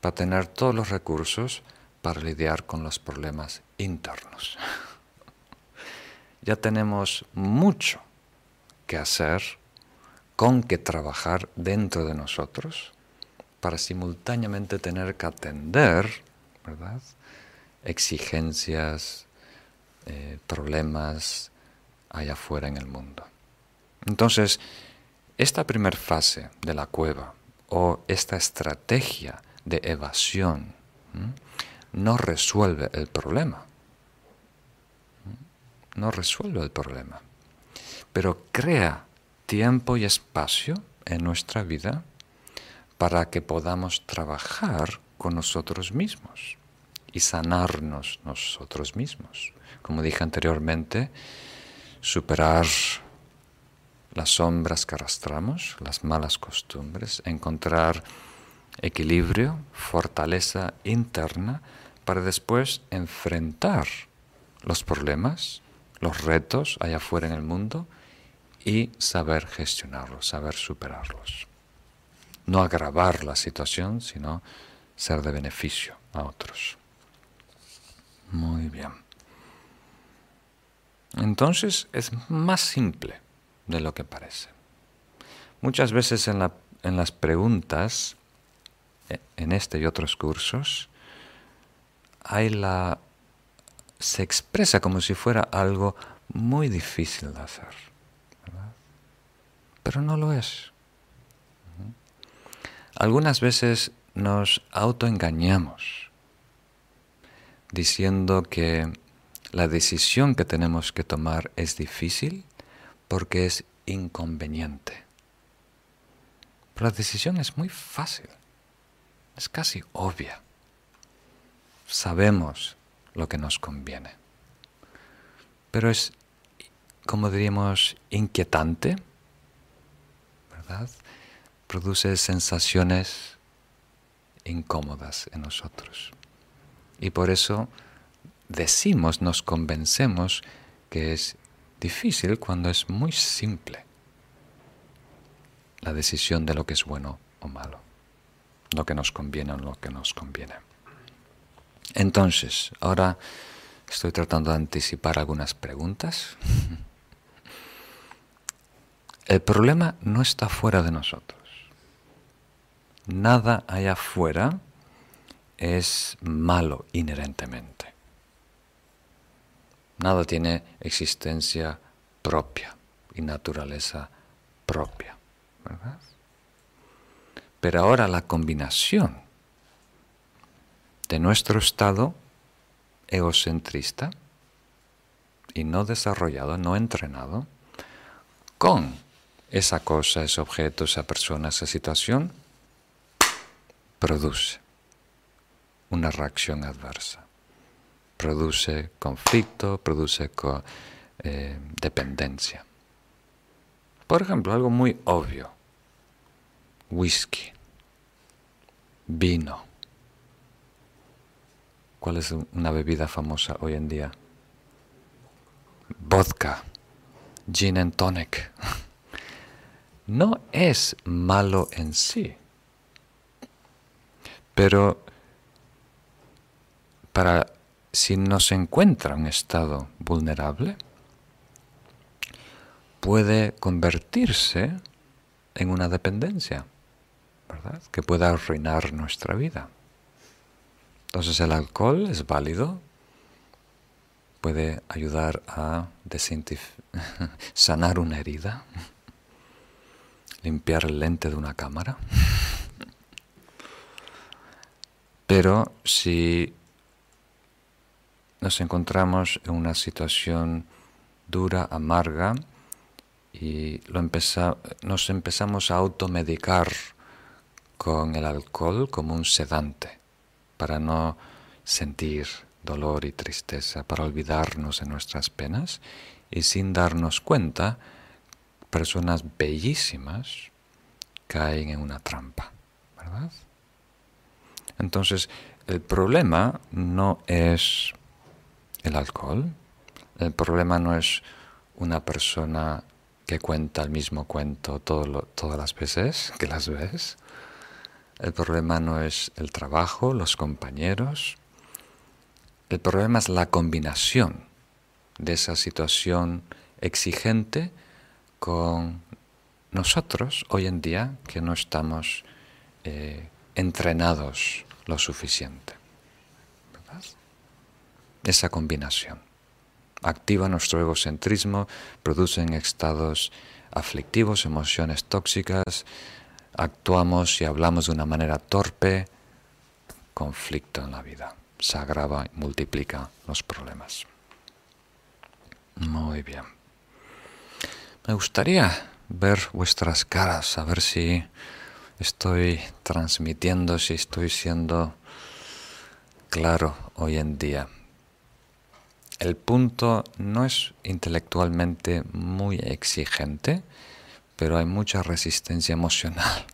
[SPEAKER 1] para tener todos los recursos para lidiar con los problemas internos. ya tenemos mucho que hacer, con que trabajar dentro de nosotros, para simultáneamente tener que atender, ¿verdad? Exigencias, eh, problemas allá afuera en el mundo. Entonces, esta primera fase de la cueva o esta estrategia de evasión no resuelve el problema. No resuelve el problema. Pero crea tiempo y espacio en nuestra vida para que podamos trabajar con nosotros mismos y sanarnos nosotros mismos. Como dije anteriormente, superar las sombras que arrastramos, las malas costumbres, encontrar equilibrio, fortaleza interna para después enfrentar los problemas, los retos allá afuera en el mundo y saber gestionarlos, saber superarlos. No agravar la situación, sino ser de beneficio a otros. Muy bien. Entonces es más simple de lo que parece. Muchas veces en, las preguntas en este y otros cursos, se expresa como si fuera algo muy difícil de hacer, pero no lo es. Algunas veces nos autoengañamos diciendo que la decisión que tenemos que tomar es difícil porque es inconveniente. Pero la decisión es muy fácil, es casi obvia. Sabemos lo que nos conviene. Pero es, como diríamos, inquietante, Produce sensaciones incómodas en nosotros. Y por eso decimos, nos convencemos que es difícil cuando es muy simple la decisión de lo que es bueno o malo, lo que nos conviene o lo que nos conviene. Entonces, ahora estoy tratando de anticipar algunas preguntas. El problema no está fuera de nosotros. Nada allá afuera es malo inherentemente. Nada tiene existencia propia y naturaleza propia. Pero ahora la combinación de nuestro estado egocentrista y no desarrollado, no entrenado, con esa cosa, ese objeto, esa persona, esa situación, produce una reacción adversa. Produce conflicto, produce eh, dependencia. Por ejemplo, algo muy obvio. Whisky, vino. ¿Cuál es una bebida famosa hoy en día? Vodka, gin and tonic. No es malo en sí, pero para si no se encuentra en un estado vulnerable, puede convertirse en una dependencia, ¿verdad? Que pueda arruinar nuestra vida. Entonces el alcohol es válido, puede ayudar a sanar una herida, limpiar el lente de una cámara. Pero si nos encontramos en una situación dura, amarga, y lo nos empezamos a automedicar con el alcohol como un sedante, para no sentir dolor y tristeza, para olvidarnos de nuestras penas, y sin darnos cuenta, personas bellísimas caen en una trampa, ¿verdad? Entonces, el problema no es el alcohol. El problema no es una persona que cuenta el mismo cuento todas las veces que las ves. El problema no es el trabajo, los compañeros. El problema es la combinación de esa situación exigente con nosotros hoy en día que no estamos eh, entrenados lo suficiente esa combinación. Activa nuestro egocentrismo, producen estados aflictivos, emociones tóxicas, actuamos y hablamos de una manera torpe, conflicto en la vida. Se agrava y multiplica los problemas. Muy bien. Me gustaría ver vuestras caras, a ver si estoy transmitiendo, si estoy siendo claro hoy en día. El punto no es intelectualmente muy exigente, pero hay mucha resistencia emocional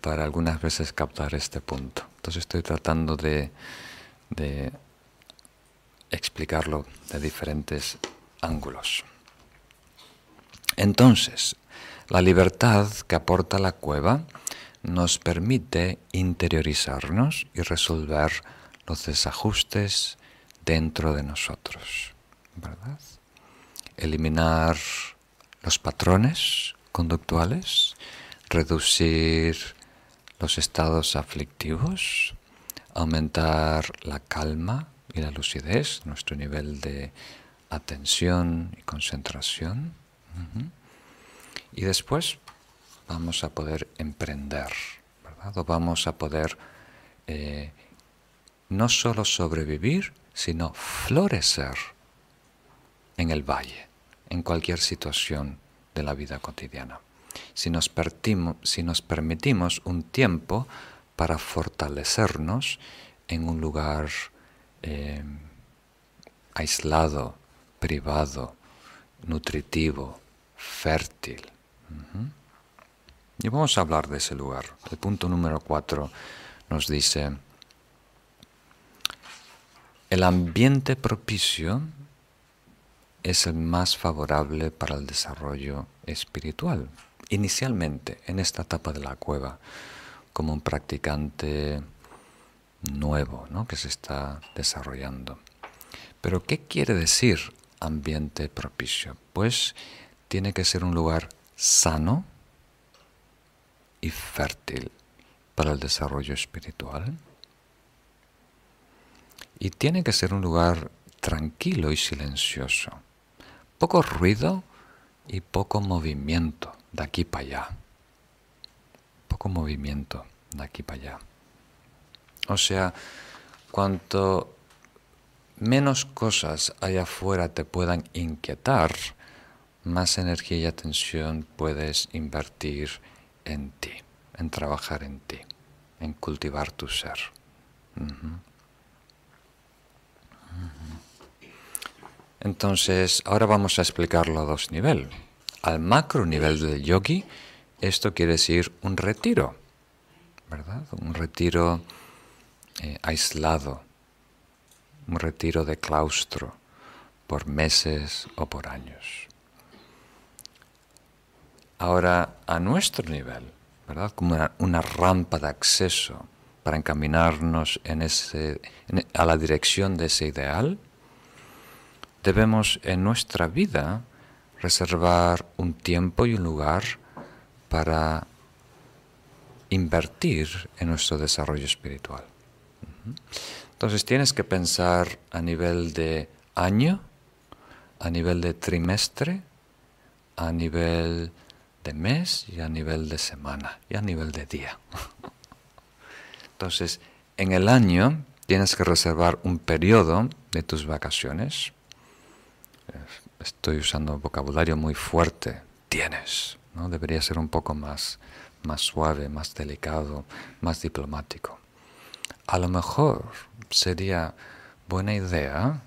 [SPEAKER 1] para algunas veces captar este punto. Entonces estoy tratando de, explicarlo de diferentes ángulos. Entonces, la libertad que aporta la cueva nos permite interiorizarnos y resolver los desajustes, dentro de nosotros, ¿verdad? Eliminar los patrones conductuales, reducir los estados aflictivos, aumentar la calma y la lucidez, nuestro nivel de atención y concentración. Y después vamos a poder emprender, ¿verdad? vamos a poder eh, no solo sobrevivir, sino florecer en el valle, en cualquier situación de la vida cotidiana. Si nos, si nos permitimos un tiempo para fortalecernos en un lugar eh, aislado, privado, nutritivo, fértil. Y vamos a hablar de ese lugar. El punto número cuatro nos dice, el ambiente propicio es el más favorable para el desarrollo espiritual. Inicialmente, en esta etapa de la cueva, como un practicante nuevo ¿no? que se está desarrollando. Pero ¿qué quiere decir ambiente propicio? Pues tiene que ser un lugar sano y fértil para el desarrollo espiritual. Y tiene que ser un lugar tranquilo y silencioso. Poco ruido y poco movimiento de aquí para allá. Poco movimiento de aquí para allá. O sea, cuanto menos cosas allá afuera te puedan inquietar, más energía y atención puedes invertir en ti, en trabajar en ti, en cultivar tu ser. Entonces, ahora vamos a explicarlo a dos niveles. Al macro nivel del yogi, esto quiere decir un retiro, ¿verdad? Un retiro eh, aislado, un retiro de claustro por meses o por años. Ahora, a nuestro nivel, ¿verdad? como una, rampa de acceso para encaminarnos a la dirección de ese ideal, debemos en nuestra vida reservar un tiempo y un lugar para invertir en nuestro desarrollo espiritual. Entonces tienes que pensar a nivel de año, a nivel de trimestre, a nivel de mes y a nivel de semana y a nivel de día. Entonces, en el año tienes que reservar un periodo de tus vacaciones. Estoy usando vocabulario muy fuerte. Tienes, ¿no? Debería ser un poco más, más suave, más delicado, más diplomático. A lo mejor sería buena idea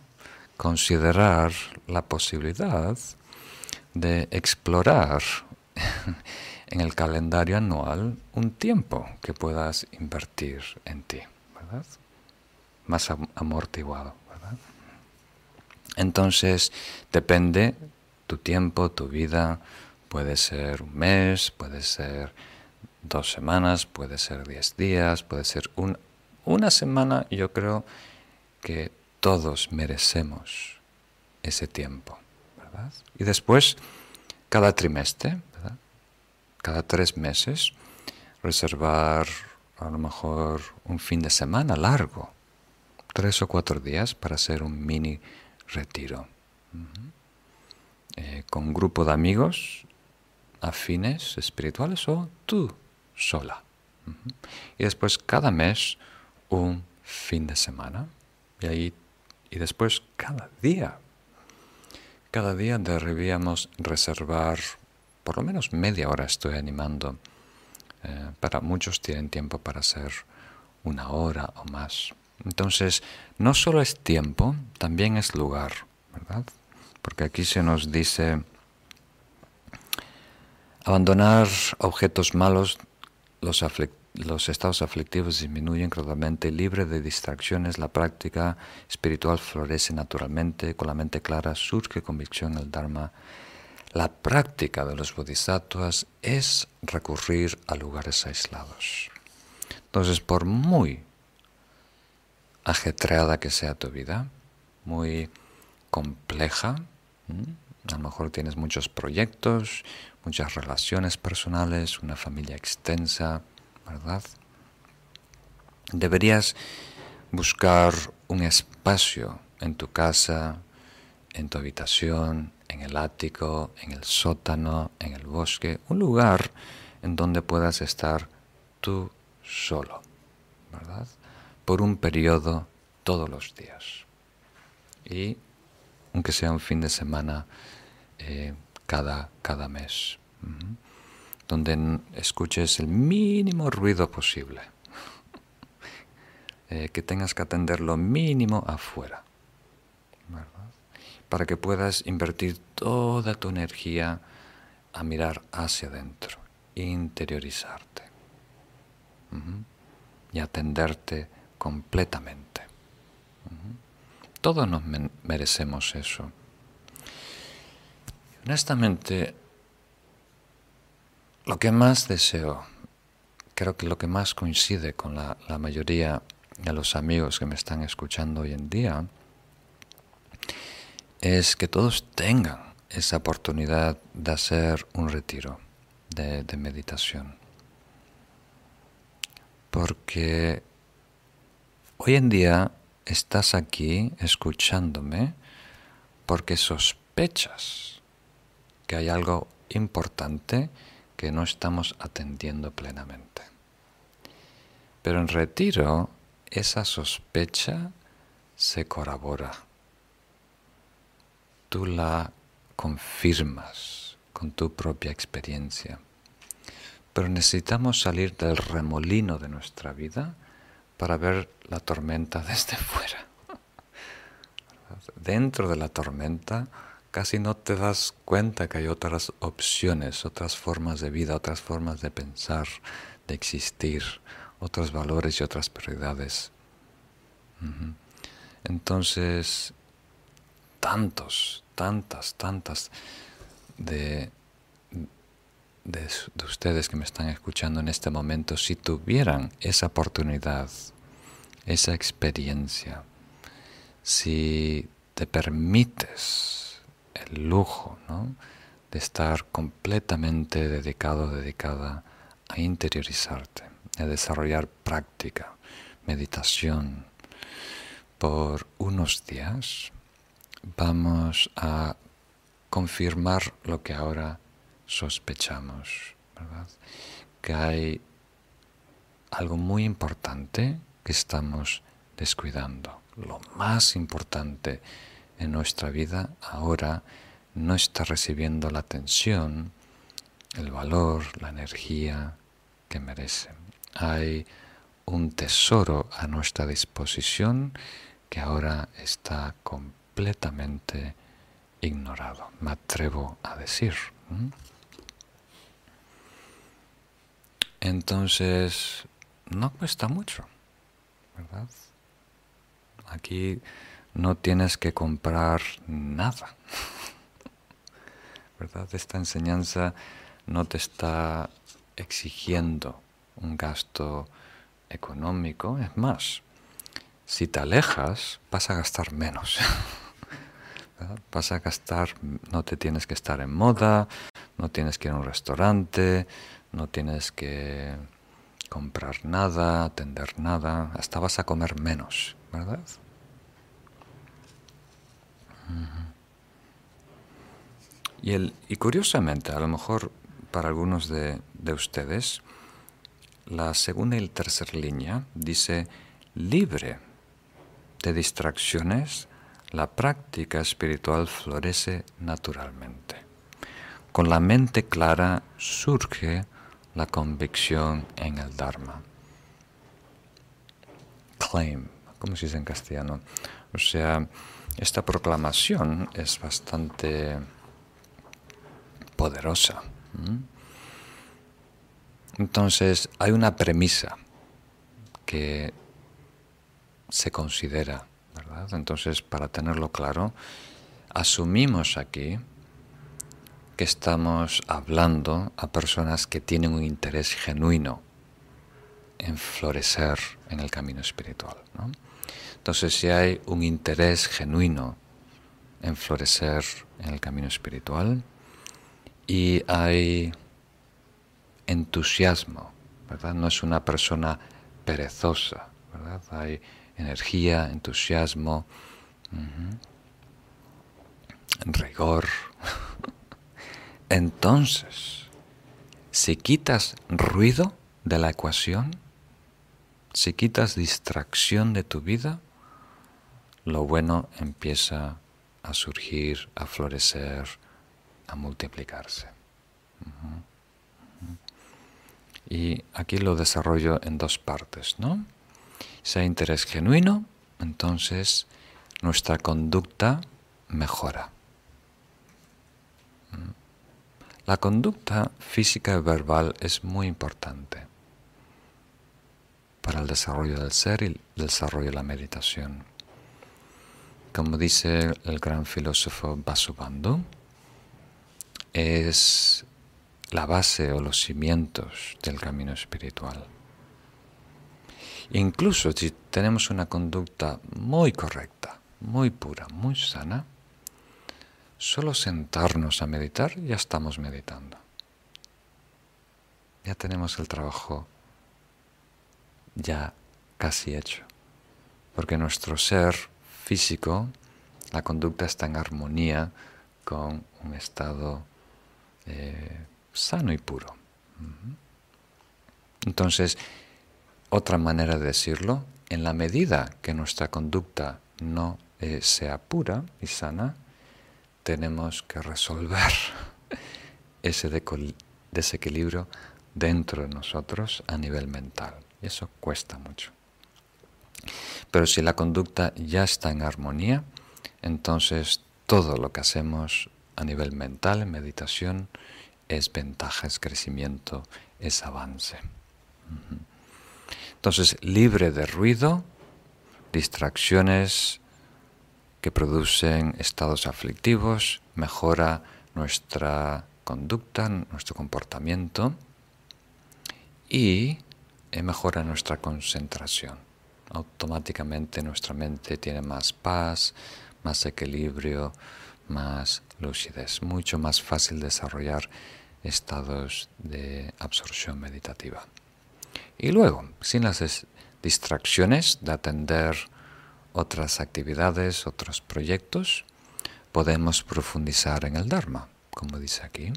[SPEAKER 1] considerar la posibilidad de explorar en el calendario anual un tiempo que puedas invertir en ti, ¿verdad? Más amortiguado, ¿verdad? Entonces, depende tu tiempo, tu vida, puede ser un mes, puede ser dos semanas, puede ser diez días, puede ser un una semana yo creo que todos merecemos ese tiempo, ¿verdad? Y después, cada trimestre. Cada tres meses, reservar a lo mejor un fin de semana largo, tres o cuatro días para hacer un mini retiro. Eh, con un grupo de amigos afines espirituales o tú sola. Y después cada mes un fin de semana y ahí y después cada día. Cada día deberíamos reservar por lo menos media hora estoy animando. Eh, para muchos tienen tiempo para hacer una hora o más. Entonces, no solo es tiempo, también es lugar, ¿verdad? Porque aquí se nos dice abandonar objetos malos los estados aflictivos disminuyen gradualmente, libre de distracciones, la práctica espiritual florece naturalmente, con la mente clara surge convicción en el Dharma. La práctica de los bodhisattvas es recurrir a lugares aislados. Entonces, por muy ajetreada que sea tu vida, muy compleja, a lo mejor tienes muchos proyectos, muchas relaciones personales, una familia extensa, ¿verdad? Deberías buscar un espacio en tu casa, en tu habitación, en el ático, en el sótano, en el bosque, un lugar en donde puedas estar tú solo, ¿verdad? Por un periodo todos los días. Y aunque sea un fin de semana eh, cada, cada mes, donde escuches el mínimo ruido posible, eh, que tengas que atender lo mínimo afuera, para que puedas invertir toda tu energía a mirar hacia adentro, interiorizarte y atenderte completamente. Todos nos merecemos eso. Honestamente, lo que más deseo, creo que lo que más coincide con la, mayoría de los amigos que me están escuchando hoy en día, es que todos tengan esa oportunidad de hacer un retiro de, meditación. Porque hoy en día estás aquí escuchándome porque sospechas que hay algo importante que no estamos atendiendo plenamente. Pero en retiro esa sospecha se corrobora. Tú la confirmas con tu propia experiencia. Pero necesitamos salir del remolino de nuestra vida para ver la tormenta desde fuera. Dentro de la tormenta casi no te das cuenta que hay otras opciones, otras formas de vida, otras formas de pensar, de existir, otros valores y otras prioridades. Entonces, tantos, tantas, tantas de, de, ustedes que me están escuchando en este momento, si tuvieran esa oportunidad, esa experiencia, si te permites el lujo de estar completamente dedicado, dedicada a interiorizarte, a desarrollar práctica, meditación, por unos días, vamos a confirmar lo que ahora sospechamos, ¿verdad? Que hay algo muy importante que estamos descuidando. Lo más importante en nuestra vida ahora no está recibiendo la atención, el valor, la energía que merece. Hay un tesoro a nuestra disposición que ahora está completamente ignorado, me atrevo a decir. Entonces, no cuesta mucho, ¿verdad? Aquí no tienes que comprar nada, ¿verdad? Esta enseñanza no te está exigiendo un gasto económico, es más, si te alejas vas a gastar menos. Vas a gastar, no te tienes que estar en moda, no tienes que ir a un restaurante, no tienes que comprar nada, atender nada, hasta vas a comer menos, ¿verdad? Y, el, y curiosamente, a lo mejor para algunos de, de ustedes, la segunda y la tercera línea dice libre de distracciones, la práctica espiritual florece naturalmente. Con la mente clara surge la convicción en el Dharma. Claim, ¿cómo se dice en castellano? O sea, esta proclamación es bastante poderosa. Entonces, hay una premisa que se considera, ¿verdad? Entonces, para tenerlo claro, asumimos aquí que estamos hablando a personas que tienen un interés genuino en florecer en el camino espiritual. Entonces, si hay un interés genuino en florecer en el camino espiritual y hay entusiasmo, ¿verdad? No es una persona perezosa, ¿verdad? Hay energía, entusiasmo, rigor. Entonces, si quitas ruido de la ecuación, Si quitas distracción de tu vida, lo bueno empieza a surgir, a florecer, a multiplicarse. Y aquí lo desarrollo en dos partes, ¿no? Si hay interés genuino, entonces nuestra conducta mejora. La conducta física y verbal es muy importante para el desarrollo del ser y el desarrollo de la meditación. Como dice el gran filósofo Vasubandhu, es la base o los cimientos del camino espiritual. Incluso si tenemos una conducta muy correcta, muy pura, muy sana, solo sentarnos a meditar ya estamos meditando. Ya tenemos el trabajo ya casi hecho. Porque nuestro ser físico, la conducta está en armonía con un estado eh, sano y puro. Entonces, otra manera de decirlo, en la medida que nuestra conducta no eh, sea pura y sana, tenemos que resolver ese desequilibrio dentro de nosotros a nivel mental. Y eso cuesta mucho. Pero si la conducta ya está en armonía, entonces todo lo que hacemos a nivel mental, en meditación, es ventaja, es crecimiento, es avance. Entonces, libre de ruido, distracciones que producen estados aflictivos, mejora nuestra conducta, nuestro comportamiento y eh, mejora nuestra concentración. Automáticamente nuestra mente tiene más paz, más equilibrio, más lucidez, mucho más fácil desarrollar estados de absorción meditativa. Y luego, sin las distracciones de atender otras actividades, otros proyectos, podemos profundizar en el Dharma, como dice aquí.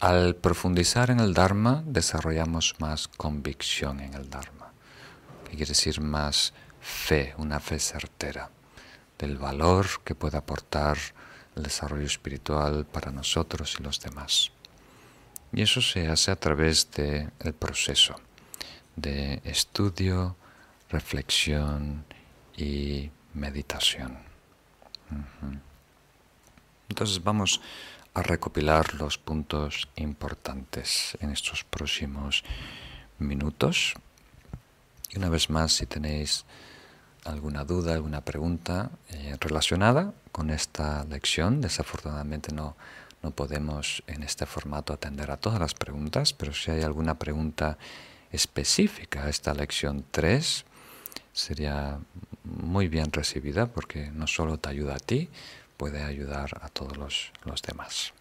[SPEAKER 1] Al profundizar en el Dharma, desarrollamos más convicción en el Dharma, que quiere decir más fe, una fe certera del valor que puede aportar el desarrollo espiritual para nosotros y los demás. Y eso se hace a través del proceso de estudio, reflexión y meditación. Entonces vamos a recopilar los puntos importantes en estos próximos minutos. Y una vez más, si tenéis alguna duda, alguna pregunta eh, relacionada con esta lección, desafortunadamente no, no podemos en este formato atender a todas las preguntas, pero si hay alguna pregunta específica a esta lección 3, sería muy bien recibida porque no solo te ayuda a ti, puede ayudar a todos los, demás.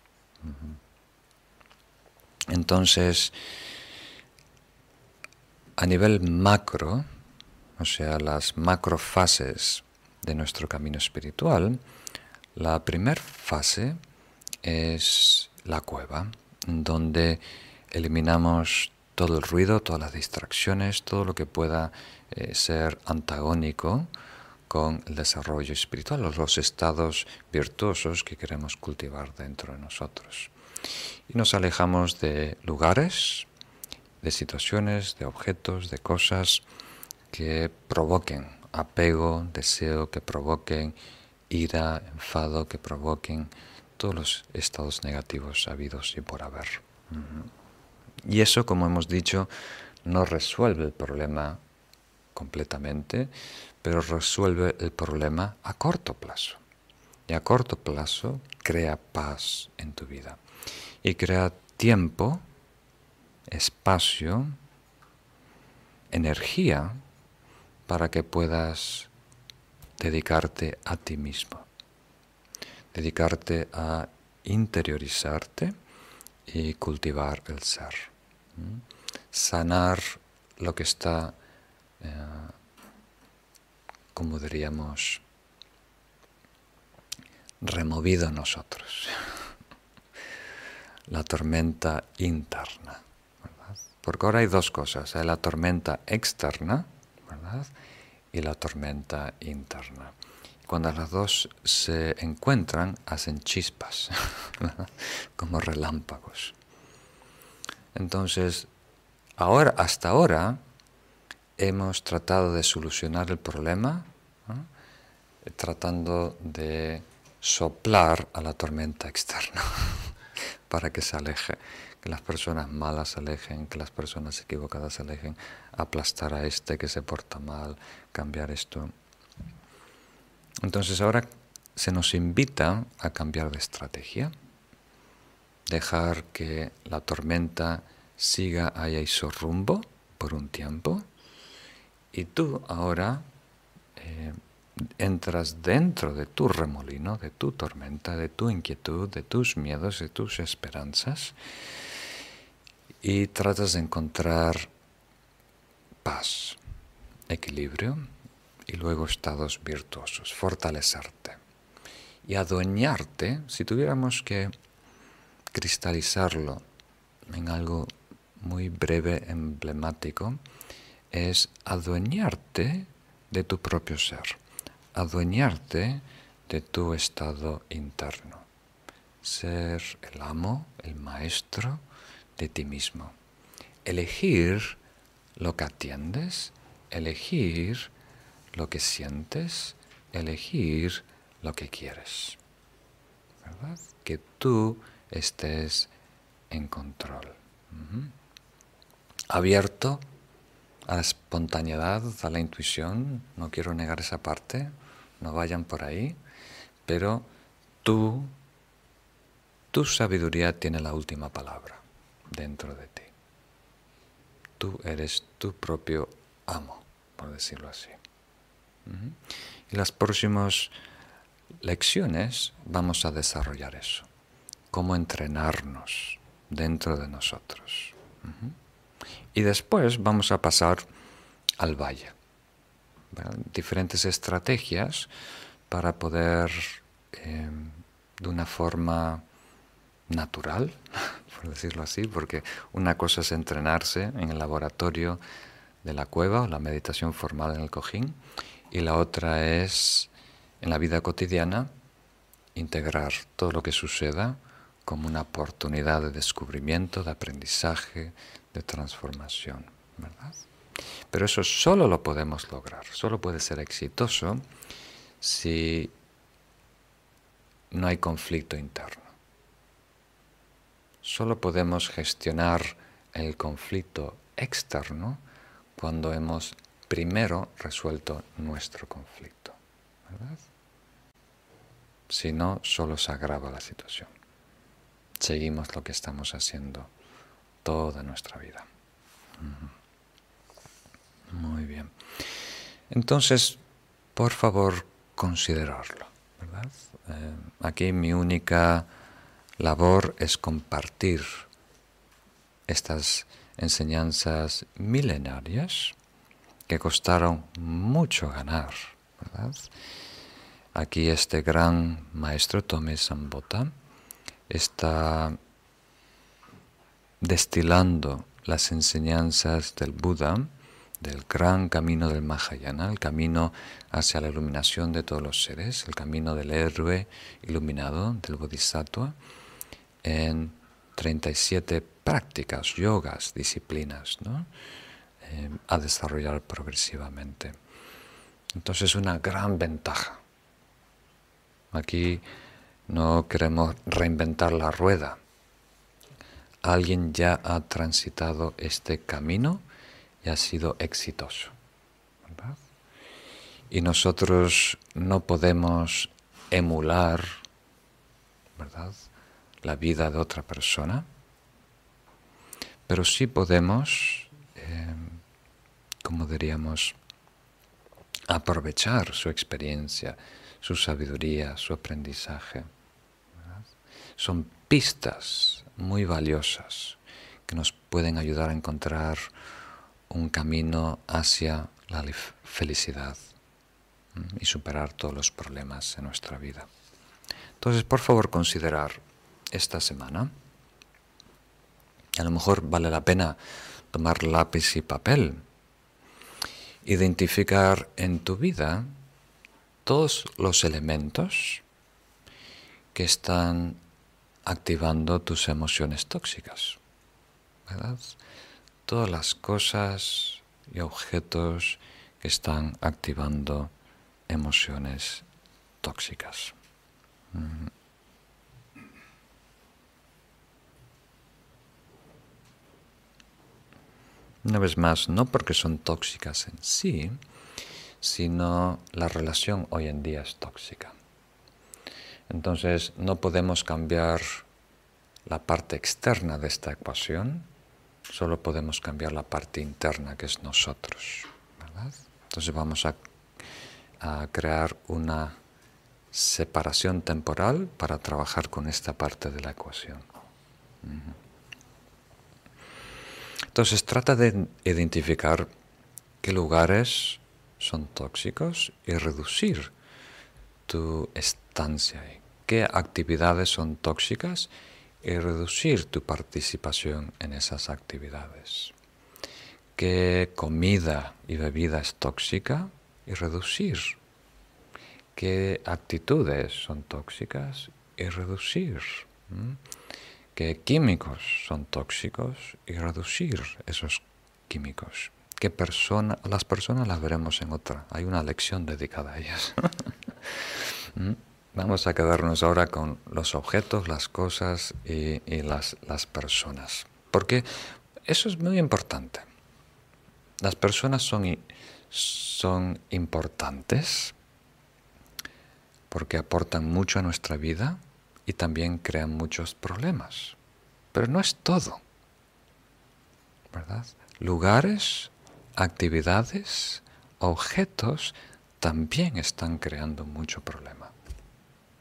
[SPEAKER 1] Entonces, a nivel macro, o sea, las macrofases de nuestro camino espiritual, la primera fase es la cueva, donde eliminamos todo el ruido, todas las distracciones, todo lo que pueda eh, ser antagónico con el desarrollo espiritual, los estados virtuosos que queremos cultivar dentro de nosotros. Y nos alejamos de lugares, de situaciones, de objetos, de cosas que provoquen apego, deseo, que provoquen ira, enfado, que provoquen todos los estados negativos habidos y por haber. Y eso, como hemos dicho, no resuelve el problema completamente, pero resuelve el problema a corto plazo. Y a corto plazo crea paz en tu vida. Y crea tiempo, espacio, energía para que puedas dedicarte a ti mismo. Dedicarte a interiorizarte y cultivar el ser. Sanar lo que está eh, como diríamos, removido en nosotros. La tormenta interna. Porque ahora hay dos cosas, hay la tormenta externa, ¿verdad? Y la tormenta interna. Cuando las dos se encuentran, hacen chispas, como relámpagos. Entonces, ahora, hasta ahora, hemos tratado de solucionar el problema, tratando de soplar a la tormenta externa para que se aleje, que las personas malas se alejen, que las personas equivocadas se alejen, aplastar a este que se porta mal, cambiar esto. Entonces ahora se nos invita a cambiar de estrategia, dejar que la tormenta siga ahí su rumbo por un tiempo y tú ahora eh, entras dentro de tu remolino, de tu tormenta, de tu inquietud, de tus miedos, de tus esperanzas y tratas de encontrar paz, equilibrio y luego estados virtuosos, fortalecerte y adueñarte, si tuviéramos que cristalizarlo en algo muy breve, emblemático, es adueñarte de tu propio ser, adueñarte de tu estado interno, ser el amo, el maestro de ti mismo, elegir lo que atiendes, elegir lo que sientes, elegir lo que quieres. ¿Verdad? Que tú estés en control. Abierto a la espontaneidad, a la intuición, no quiero negar esa parte, no vayan por ahí, pero tú, tu sabiduría tiene la última palabra dentro de ti. Tú eres tu propio amo, por decirlo así. Y las próximas lecciones vamos a desarrollar eso, cómo entrenarnos dentro de nosotros. Y después vamos a pasar al valle. Diferentes estrategias para poder, em, de una forma natural, por decirlo así, porque una cosa es entrenarse en el laboratorio de la cueva o la meditación formal en el cojín, y la otra es en la vida cotidiana integrar todo lo que suceda como una oportunidad de descubrimiento, de aprendizaje, de transformación, ¿verdad? Pero eso solo lo podemos lograr, solo puede ser exitoso si no hay conflicto interno. Solo podemos gestionar el conflicto externo cuando hemos primero resuelto nuestro conflicto, ¿verdad? Si no, solo se agrava la situación. Seguimos lo que estamos haciendo toda nuestra vida. Muy bien. Entonces, por favor, considerarlo. ¿verdad? Eh, aquí mi única labor es compartir estas enseñanzas milenarias que costaron mucho ganar. Aquí este gran maestro Tome Sambota está destilando las enseñanzas del Buda, del gran camino del Mahayana, el camino hacia la iluminación de todos los seres, el camino del héroe iluminado, del Bodhisattva, en 37 prácticas, yogas, disciplinas, ¿no? Eh, a desarrollar progresivamente. Entonces, una gran ventaja. Aquí no queremos reinventar la rueda, alguien ya ha transitado este camino y ha sido exitoso. Y nosotros no podemos emular la vida de otra persona, pero sí podemos, eh, como diríamos, aprovechar su experiencia, su sabiduría, su aprendizaje. Son pistas muy valiosas que nos pueden ayudar a encontrar un camino hacia la felicidad y superar todos los problemas en nuestra vida. Entonces, por favor, considerar esta semana. A lo mejor vale la pena tomar lápiz y papel, identificar en tu vida todos los elementos que están activando tus emociones tóxicas. Todas las cosas y objetos que están activando emociones tóxicas. Mm. Una vez más, no porque son tóxicas en sí, sino la relación hoy en día es tóxica. Entonces no podemos cambiar la parte externa de esta ecuación, solo podemos cambiar la parte interna que es nosotros. Entonces vamos a, crear una separación temporal para trabajar con esta parte de la ecuación. Entonces trata de identificar qué lugares son tóxicos y reducir tu estancia ahí. ¿Qué actividades son tóxicas? Y reducir tu participación en esas actividades. ¿Qué comida y bebida es tóxica? Y reducir. ¿Qué actitudes son tóxicas? Y reducir. ¿Qué químicos son tóxicos? Y reducir esos químicos qué persona, las personas las veremos en otra. Hay una lección dedicada a ellas. ¿Mm? Vamos a quedarnos ahora con los objetos, las cosas y, las, las personas. Porque eso es muy importante. Las personas son, son importantes porque aportan mucho a nuestra vida y también crean muchos problemas. Pero no es todo. ¿Verdad? Lugares actividades, objetos, también están creando mucho problema.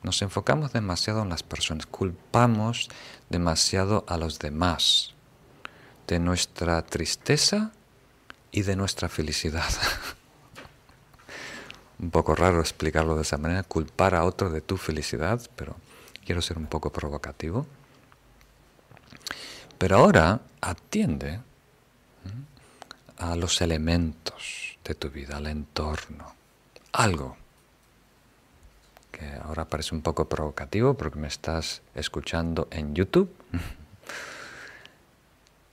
[SPEAKER 1] Nos enfocamos demasiado en las personas, culpamos demasiado a los demás de nuestra tristeza y de nuestra felicidad. un poco raro explicarlo de esa manera, culpar a otro de tu felicidad, pero quiero ser un poco provocativo. Pero ahora atiende a los elementos de tu vida, al entorno, algo que ahora parece un poco provocativo porque me estás escuchando en YouTube.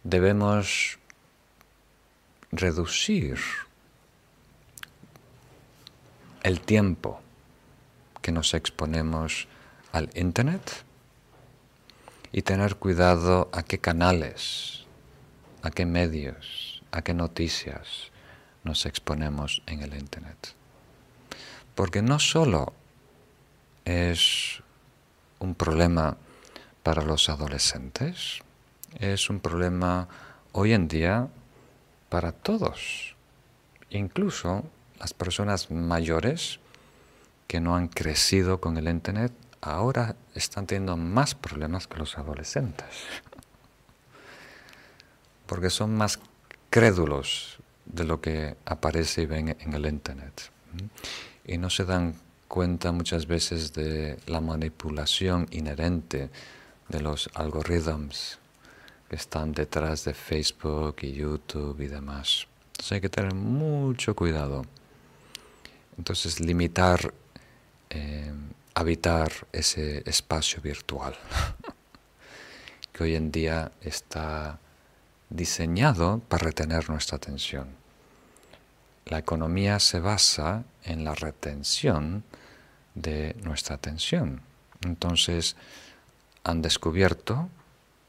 [SPEAKER 1] Debemos reducir el tiempo que nos exponemos al Internet y tener cuidado a qué canales, a qué medios a qué noticias nos exponemos en el Internet. Porque no solo es un problema para los adolescentes, es un problema hoy en día para todos, incluso las personas mayores que no han crecido con el Internet ahora están teniendo más problemas que los adolescentes, porque son más crédulos de lo que aparece y ven en el Internet. Y no se dan cuenta muchas veces de la manipulación inherente de los algoritmos que están detrás de Facebook y YouTube y demás. Entonces hay que tener mucho cuidado. Entonces limitar, eh, habitar ese espacio virtual que hoy en día está diseñado para retener nuestra atención. La economía se basa en la retención de nuestra atención. Entonces, han descubierto,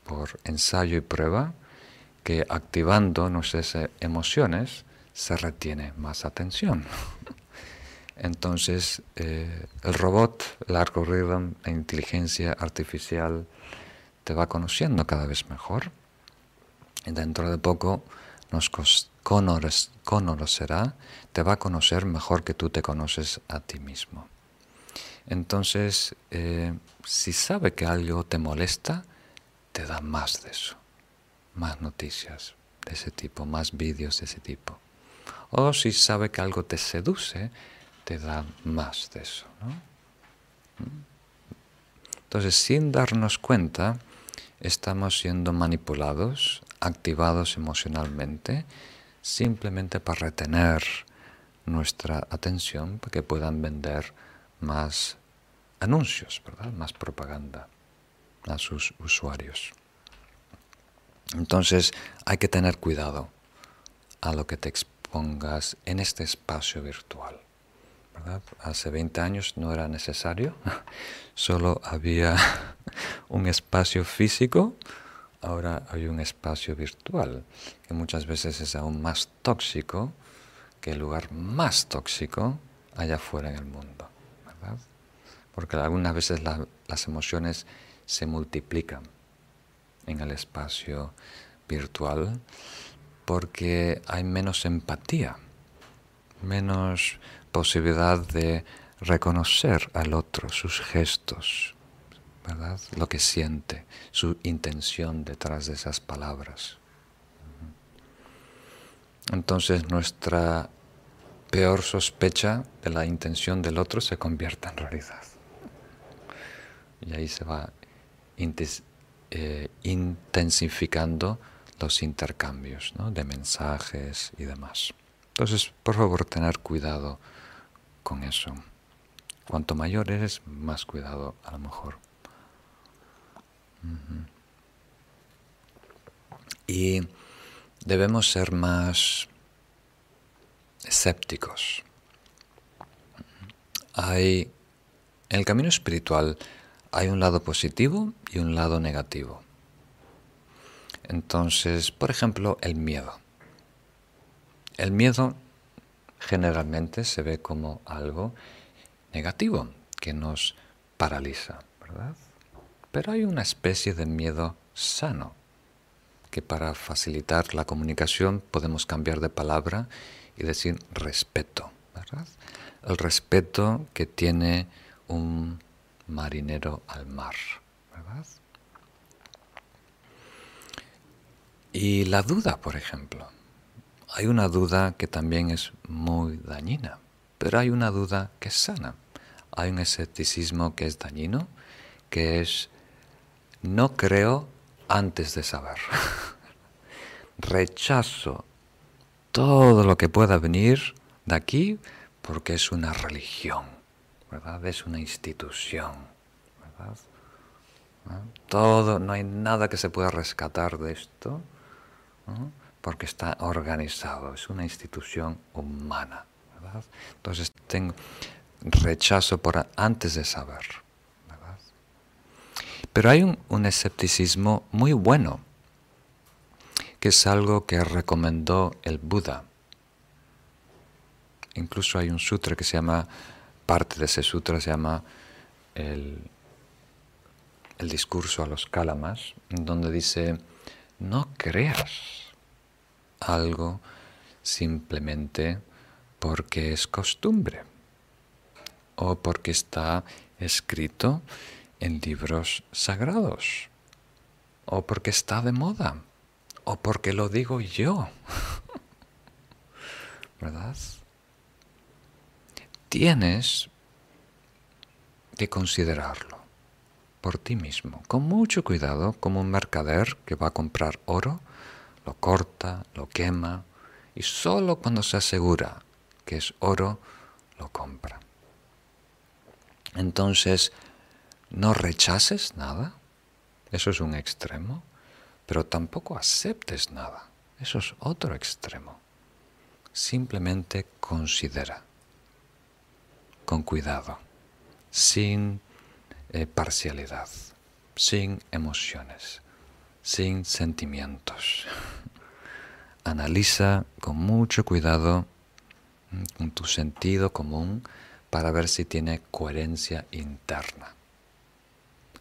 [SPEAKER 1] por ensayo y prueba, que activando nuestras emociones se retiene más atención. Entonces, eh, el robot, el algoritmo, la inteligencia artificial te va conociendo cada vez mejor y dentro de poco nos conocerá, te va a conocer mejor que tú te conoces a ti mismo. Entonces, eh, si sabe que algo te molesta, te da más de eso, más noticias de ese tipo, más vídeos de ese tipo. O si sabe que algo te seduce, te da más de eso. Entonces, sin darnos cuenta, estamos siendo manipulados activados emocionalmente simplemente para retener nuestra atención para que puedan vender más anuncios, ¿verdad? más propaganda a sus usuarios. Entonces hay que tener cuidado a lo que te expongas en este espacio virtual. Hace 20 años no era necesario, solo había un espacio físico, ahora hay un espacio virtual, que muchas veces es aún más tóxico que el lugar más tóxico allá afuera en el mundo. ¿verdad? Porque algunas veces las emociones se multiplican en el espacio virtual porque hay menos empatía, menos posibilidad de reconocer al otro, sus gestos, ¿verdad? lo que siente, su intención detrás de esas palabras. Entonces nuestra peor sospecha de la intención del otro se convierte en realidad. Y ahí se va eh, intensificando los intercambios de mensajes y demás. Entonces, por favor, tener cuidado con eso. Cuanto mayor eres, más cuidado a lo mejor. Y debemos ser más escépticos. Hay, en el camino espiritual hay un lado positivo y un lado negativo. Entonces, por ejemplo, el miedo. El miedo generalmente se ve como algo negativo que nos paraliza, ¿verdad? Pero hay una especie de miedo sano que para facilitar la comunicación podemos cambiar de palabra y decir respeto, ¿verdad? El respeto que tiene un marinero al mar, ¿verdad? Y la duda, por ejemplo. Hay una duda que también es muy dañina, pero hay una duda que es sana. Hay un escepticismo que es dañino, que es no creo antes de saber. Rechazo todo lo que pueda venir de aquí porque es una religión, ¿verdad? Es una institución, ¿verdad? Todo, no hay nada que se pueda rescatar de esto, porque está organizado, es una institución humana. Entonces tengo rechazo por antes de saber. Pero hay un escepticismo muy bueno, que es algo que recomendó el Buda. Incluso hay un sutra que se llama, parte de ese sutra se llama el, el discurso a los cálamas, donde dice, no creas algo simplemente porque es costumbre o porque está escrito en libros sagrados o porque está de moda o porque lo digo yo. ¿Verdad? Tienes que considerarlo por ti mismo, con mucho cuidado, como un mercader que va a comprar oro, lo corta, lo quema, y solo cuando se asegura que es oro, lo compra. Entonces, no rechaces nada, eso es un extremo, pero tampoco aceptes nada. Eso es otro extremo. Simplemente considera, con cuidado, sin eh, parcialidad, sin emociones, sin sentimientos. Analiza con mucho cuidado, mm, con tu sentido común, para ver si tiene coherencia interna.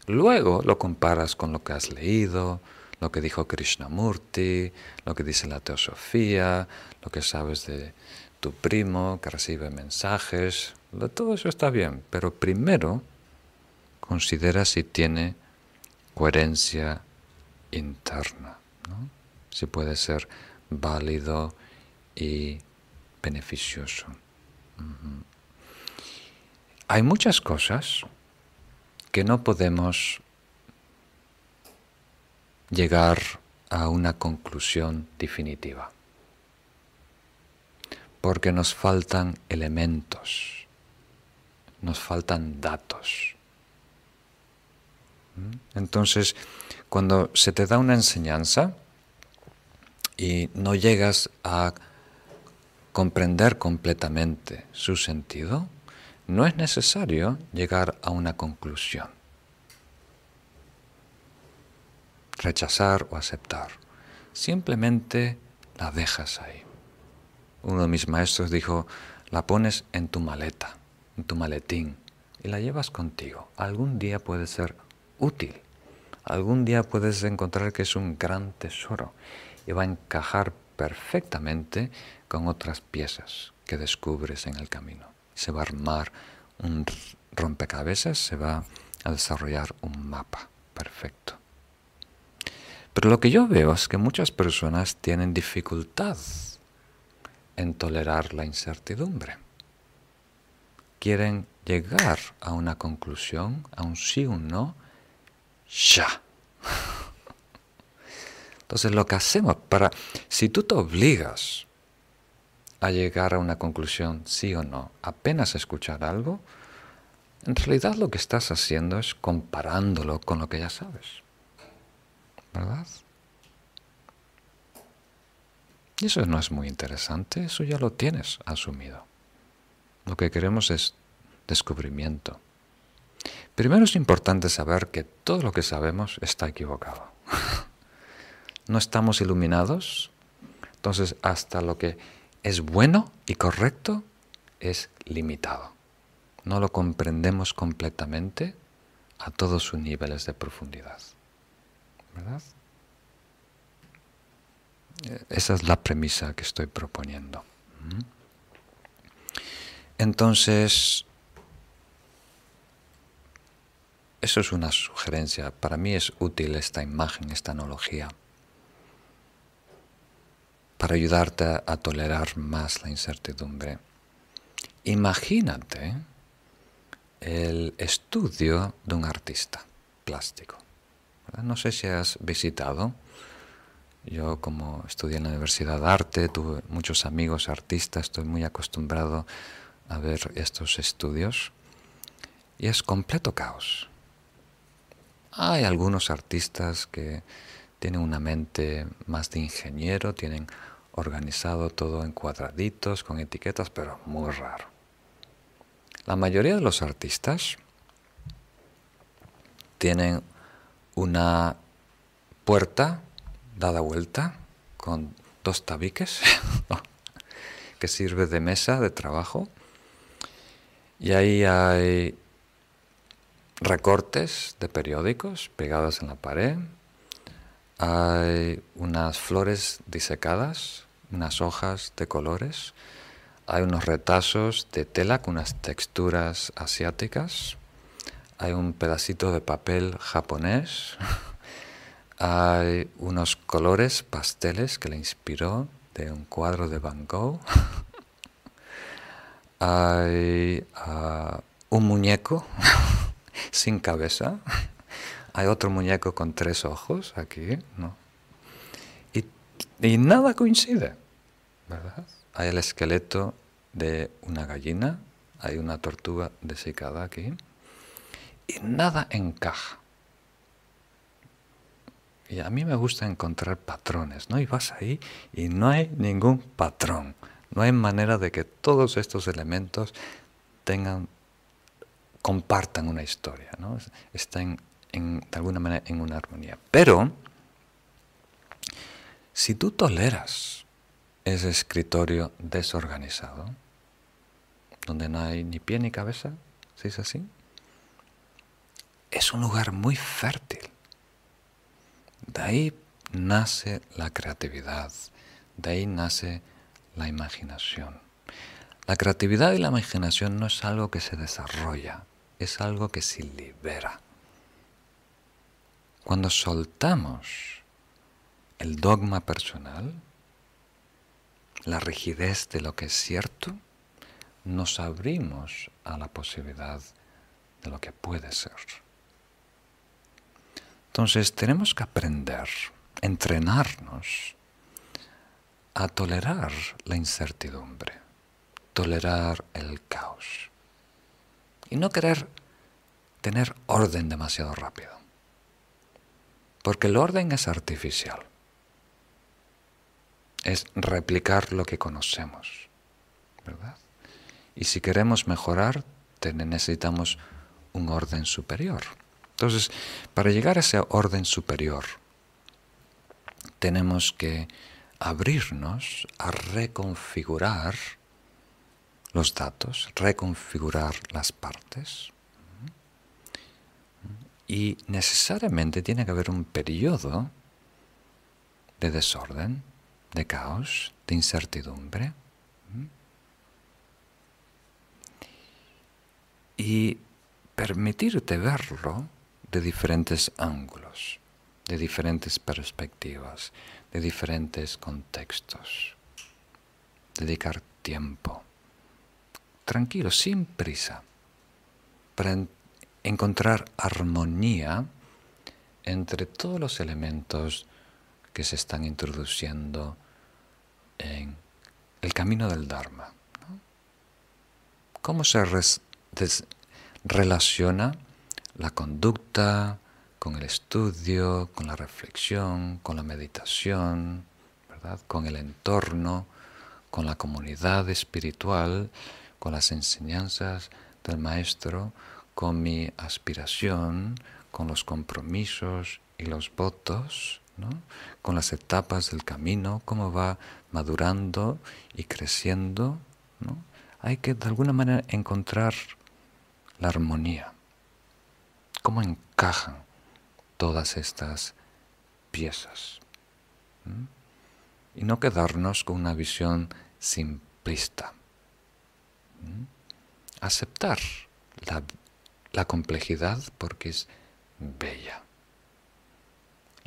[SPEAKER 1] Luego lo comparas con lo que has leído, lo que dijo Krishnamurti, lo que dice la teosofía, lo que sabes de tu primo que recibe mensajes, todo eso está bien, pero primero considera si tiene coherencia interna, si puede ser válido y beneficioso. Hay muchas cosas que no podemos llegar a una conclusión definitiva, porque nos faltan elementos, nos faltan datos. Entonces, cuando se te da una enseñanza y no llegas a comprender completamente su sentido, no es necesario llegar a una conclusión. Rechazar o aceptar. Simplemente la dejas ahí. Uno de mis maestros dijo, la pones en tu maleta, en tu maletín, y la llevas contigo. Algún día puede ser útil. Algún día puedes encontrar que es un gran tesoro y va a encajar perfectamente con otras piezas que descubres en el camino. Se va a armar un rompecabezas, se va a desarrollar un mapa perfecto. Pero lo que yo veo es que muchas personas tienen dificultad en tolerar la incertidumbre. Quieren llegar a una conclusión, a un sí o un no, ya. Entonces lo que hacemos para, si tú te obligas a llegar a una conclusión sí o no, apenas escuchar algo, en realidad lo que estás haciendo es comparándolo con lo que ya sabes. ¿Verdad? Y eso no es muy interesante, eso ya lo tienes asumido. Lo que queremos es descubrimiento. Primero es importante saber que todo lo que sabemos está equivocado. no estamos iluminados, entonces hasta lo que es bueno y correcto es limitado. No lo comprendemos completamente a todos sus niveles de profundidad. ¿Verdad? Esa es la premisa que estoy proponiendo. Entonces, Eso es una sugerencia. Para mí es útil esta imagen, esta analogía, para ayudarte a, tolerar más la incertidumbre. Imagínate el estudio de un artista plástico. No sé si has visitado. Yo como estudié en la Universidad de Arte, tuve muchos amigos artistas, estoy muy acostumbrado a ver estos estudios. Y es completo caos. Hay algunos artistas que tienen una mente más de ingeniero, tienen organizado todo en cuadraditos, con etiquetas, pero muy raro. La mayoría de los artistas tienen una puerta dada vuelta con dos tabiques que sirve de mesa de trabajo. Y ahí hay recortes de periódicos pegados en la pared, hay unas flores disecadas, unas hojas de colores, hay unos retazos de tela con unas texturas asiáticas, hay un pedacito de papel japonés, hay unos colores pasteles que le inspiró de un cuadro de Van Gogh, hay ah, un muñeco sin cabeza. Hay otro muñeco con tres ojos aquí, ¿no? Y, nada coincide, ¿verdad? Hay el esqueleto de una gallina, hay una tortuga desecada aquí, y nada encaja. Y a mí me gusta encontrar patrones, ¿no? Y vas ahí y no hay ningún patrón. No hay manera de que todos estos elementos tengan compartan una historia, ¿no? están en, de alguna manera en una armonía. Pero, si tú toleras ese escritorio desorganizado, donde no hay ni pie ni cabeza, si es así, es un lugar muy fértil. De ahí nace la creatividad, de ahí nace la imaginación. La creatividad y la imaginación no es algo que se desarrolla, es algo que se libera. Cuando soltamos el dogma personal, la rigidez de lo que es cierto, nos abrimos a la posibilidad de lo que puede ser. Entonces tenemos que aprender entrenarnos a tolerar la incertidumbre, tolerar el caos y no querer tener orden demasiado rápido. Porque el orden es artificial. Es replicar lo que conocemos. ¿Verdad? Y si queremos mejorar, necesitamos un orden superior. Entonces, para llegar a ese orden superior, tenemos que abrirnos a reconfigurar los datos, reconfigurar las partes. Y necesariamente tiene que haber un periodo de desorden, de caos, de incertidumbre. Y permitirte verlo de diferentes ángulos, de diferentes perspectivas, de diferentes contextos. Dedicar tiempo, tranquilo, sin prisa, para encontrar armonía entre todos los elementos que se están introduciendo en el camino del Dharma. ¿Cómo se relaciona la conducta con el estudio, con la reflexión, con la meditación, ¿verdad? con el entorno, con la comunidad espiritual, con las enseñanzas del maestro, con mi aspiración, con los compromisos y los votos, con las etapas del camino, cómo va madurando y creciendo. Hay que de alguna manera encontrar la armonía, cómo encajan todas estas piezas. Y no quedarnos con una visión simplista. Aceptar la la complejidad porque es bella.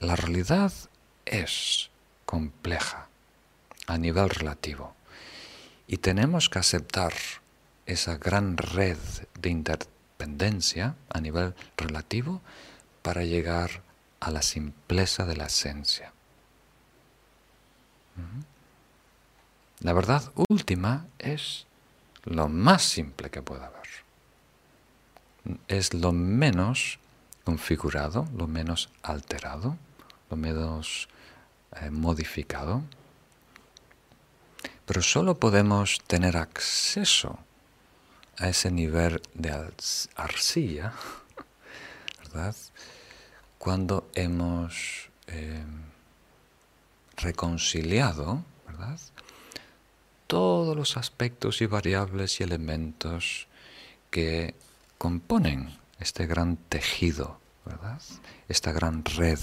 [SPEAKER 1] La realidad es compleja a nivel relativo y tenemos que aceptar esa gran red de interdependencia a nivel relativo para llegar a la simpleza de la esencia. La verdad última es lo más simple que pueda haber. Es lo menos configurado, lo menos alterado, lo menos eh, modificado. Pero solo podemos tener acceso a ese nivel de arcilla, ¿verdad? Cuando hemos eh, reconciliado, ¿verdad? Todos los aspectos y variables y elementos que componen este gran tejido, ¿verdad? Esta gran red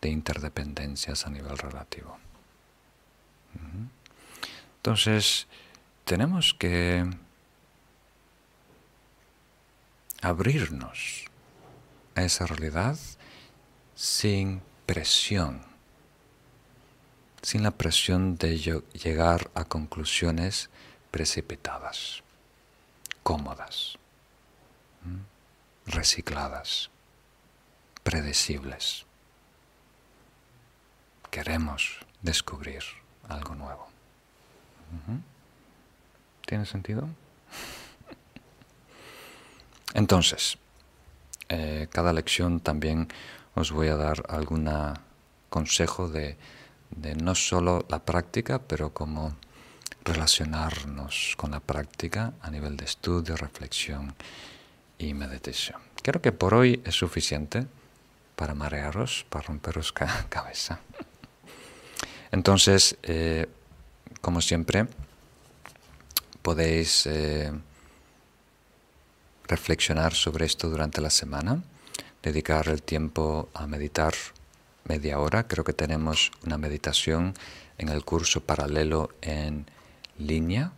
[SPEAKER 1] de interdependencias a nivel relativo. Entonces, tenemos que abrirnos a esa realidad sin presión, sin la presión de llegar a conclusiones precipitadas, cómodas recicladas, predecibles. Queremos descubrir algo nuevo. ¿Tiene sentido? Entonces, eh, cada lección también os voy a dar algún consejo de, de no solo la práctica, pero cómo relacionarnos con la práctica a nivel de estudio, reflexión y meditación. Creo que por hoy es suficiente para marearos, para romperos cabeza. Entonces, eh, como siempre, podéis eh, reflexionar sobre esto durante la semana, dedicar el tiempo a meditar media hora. Creo que tenemos una meditación en el curso paralelo en línea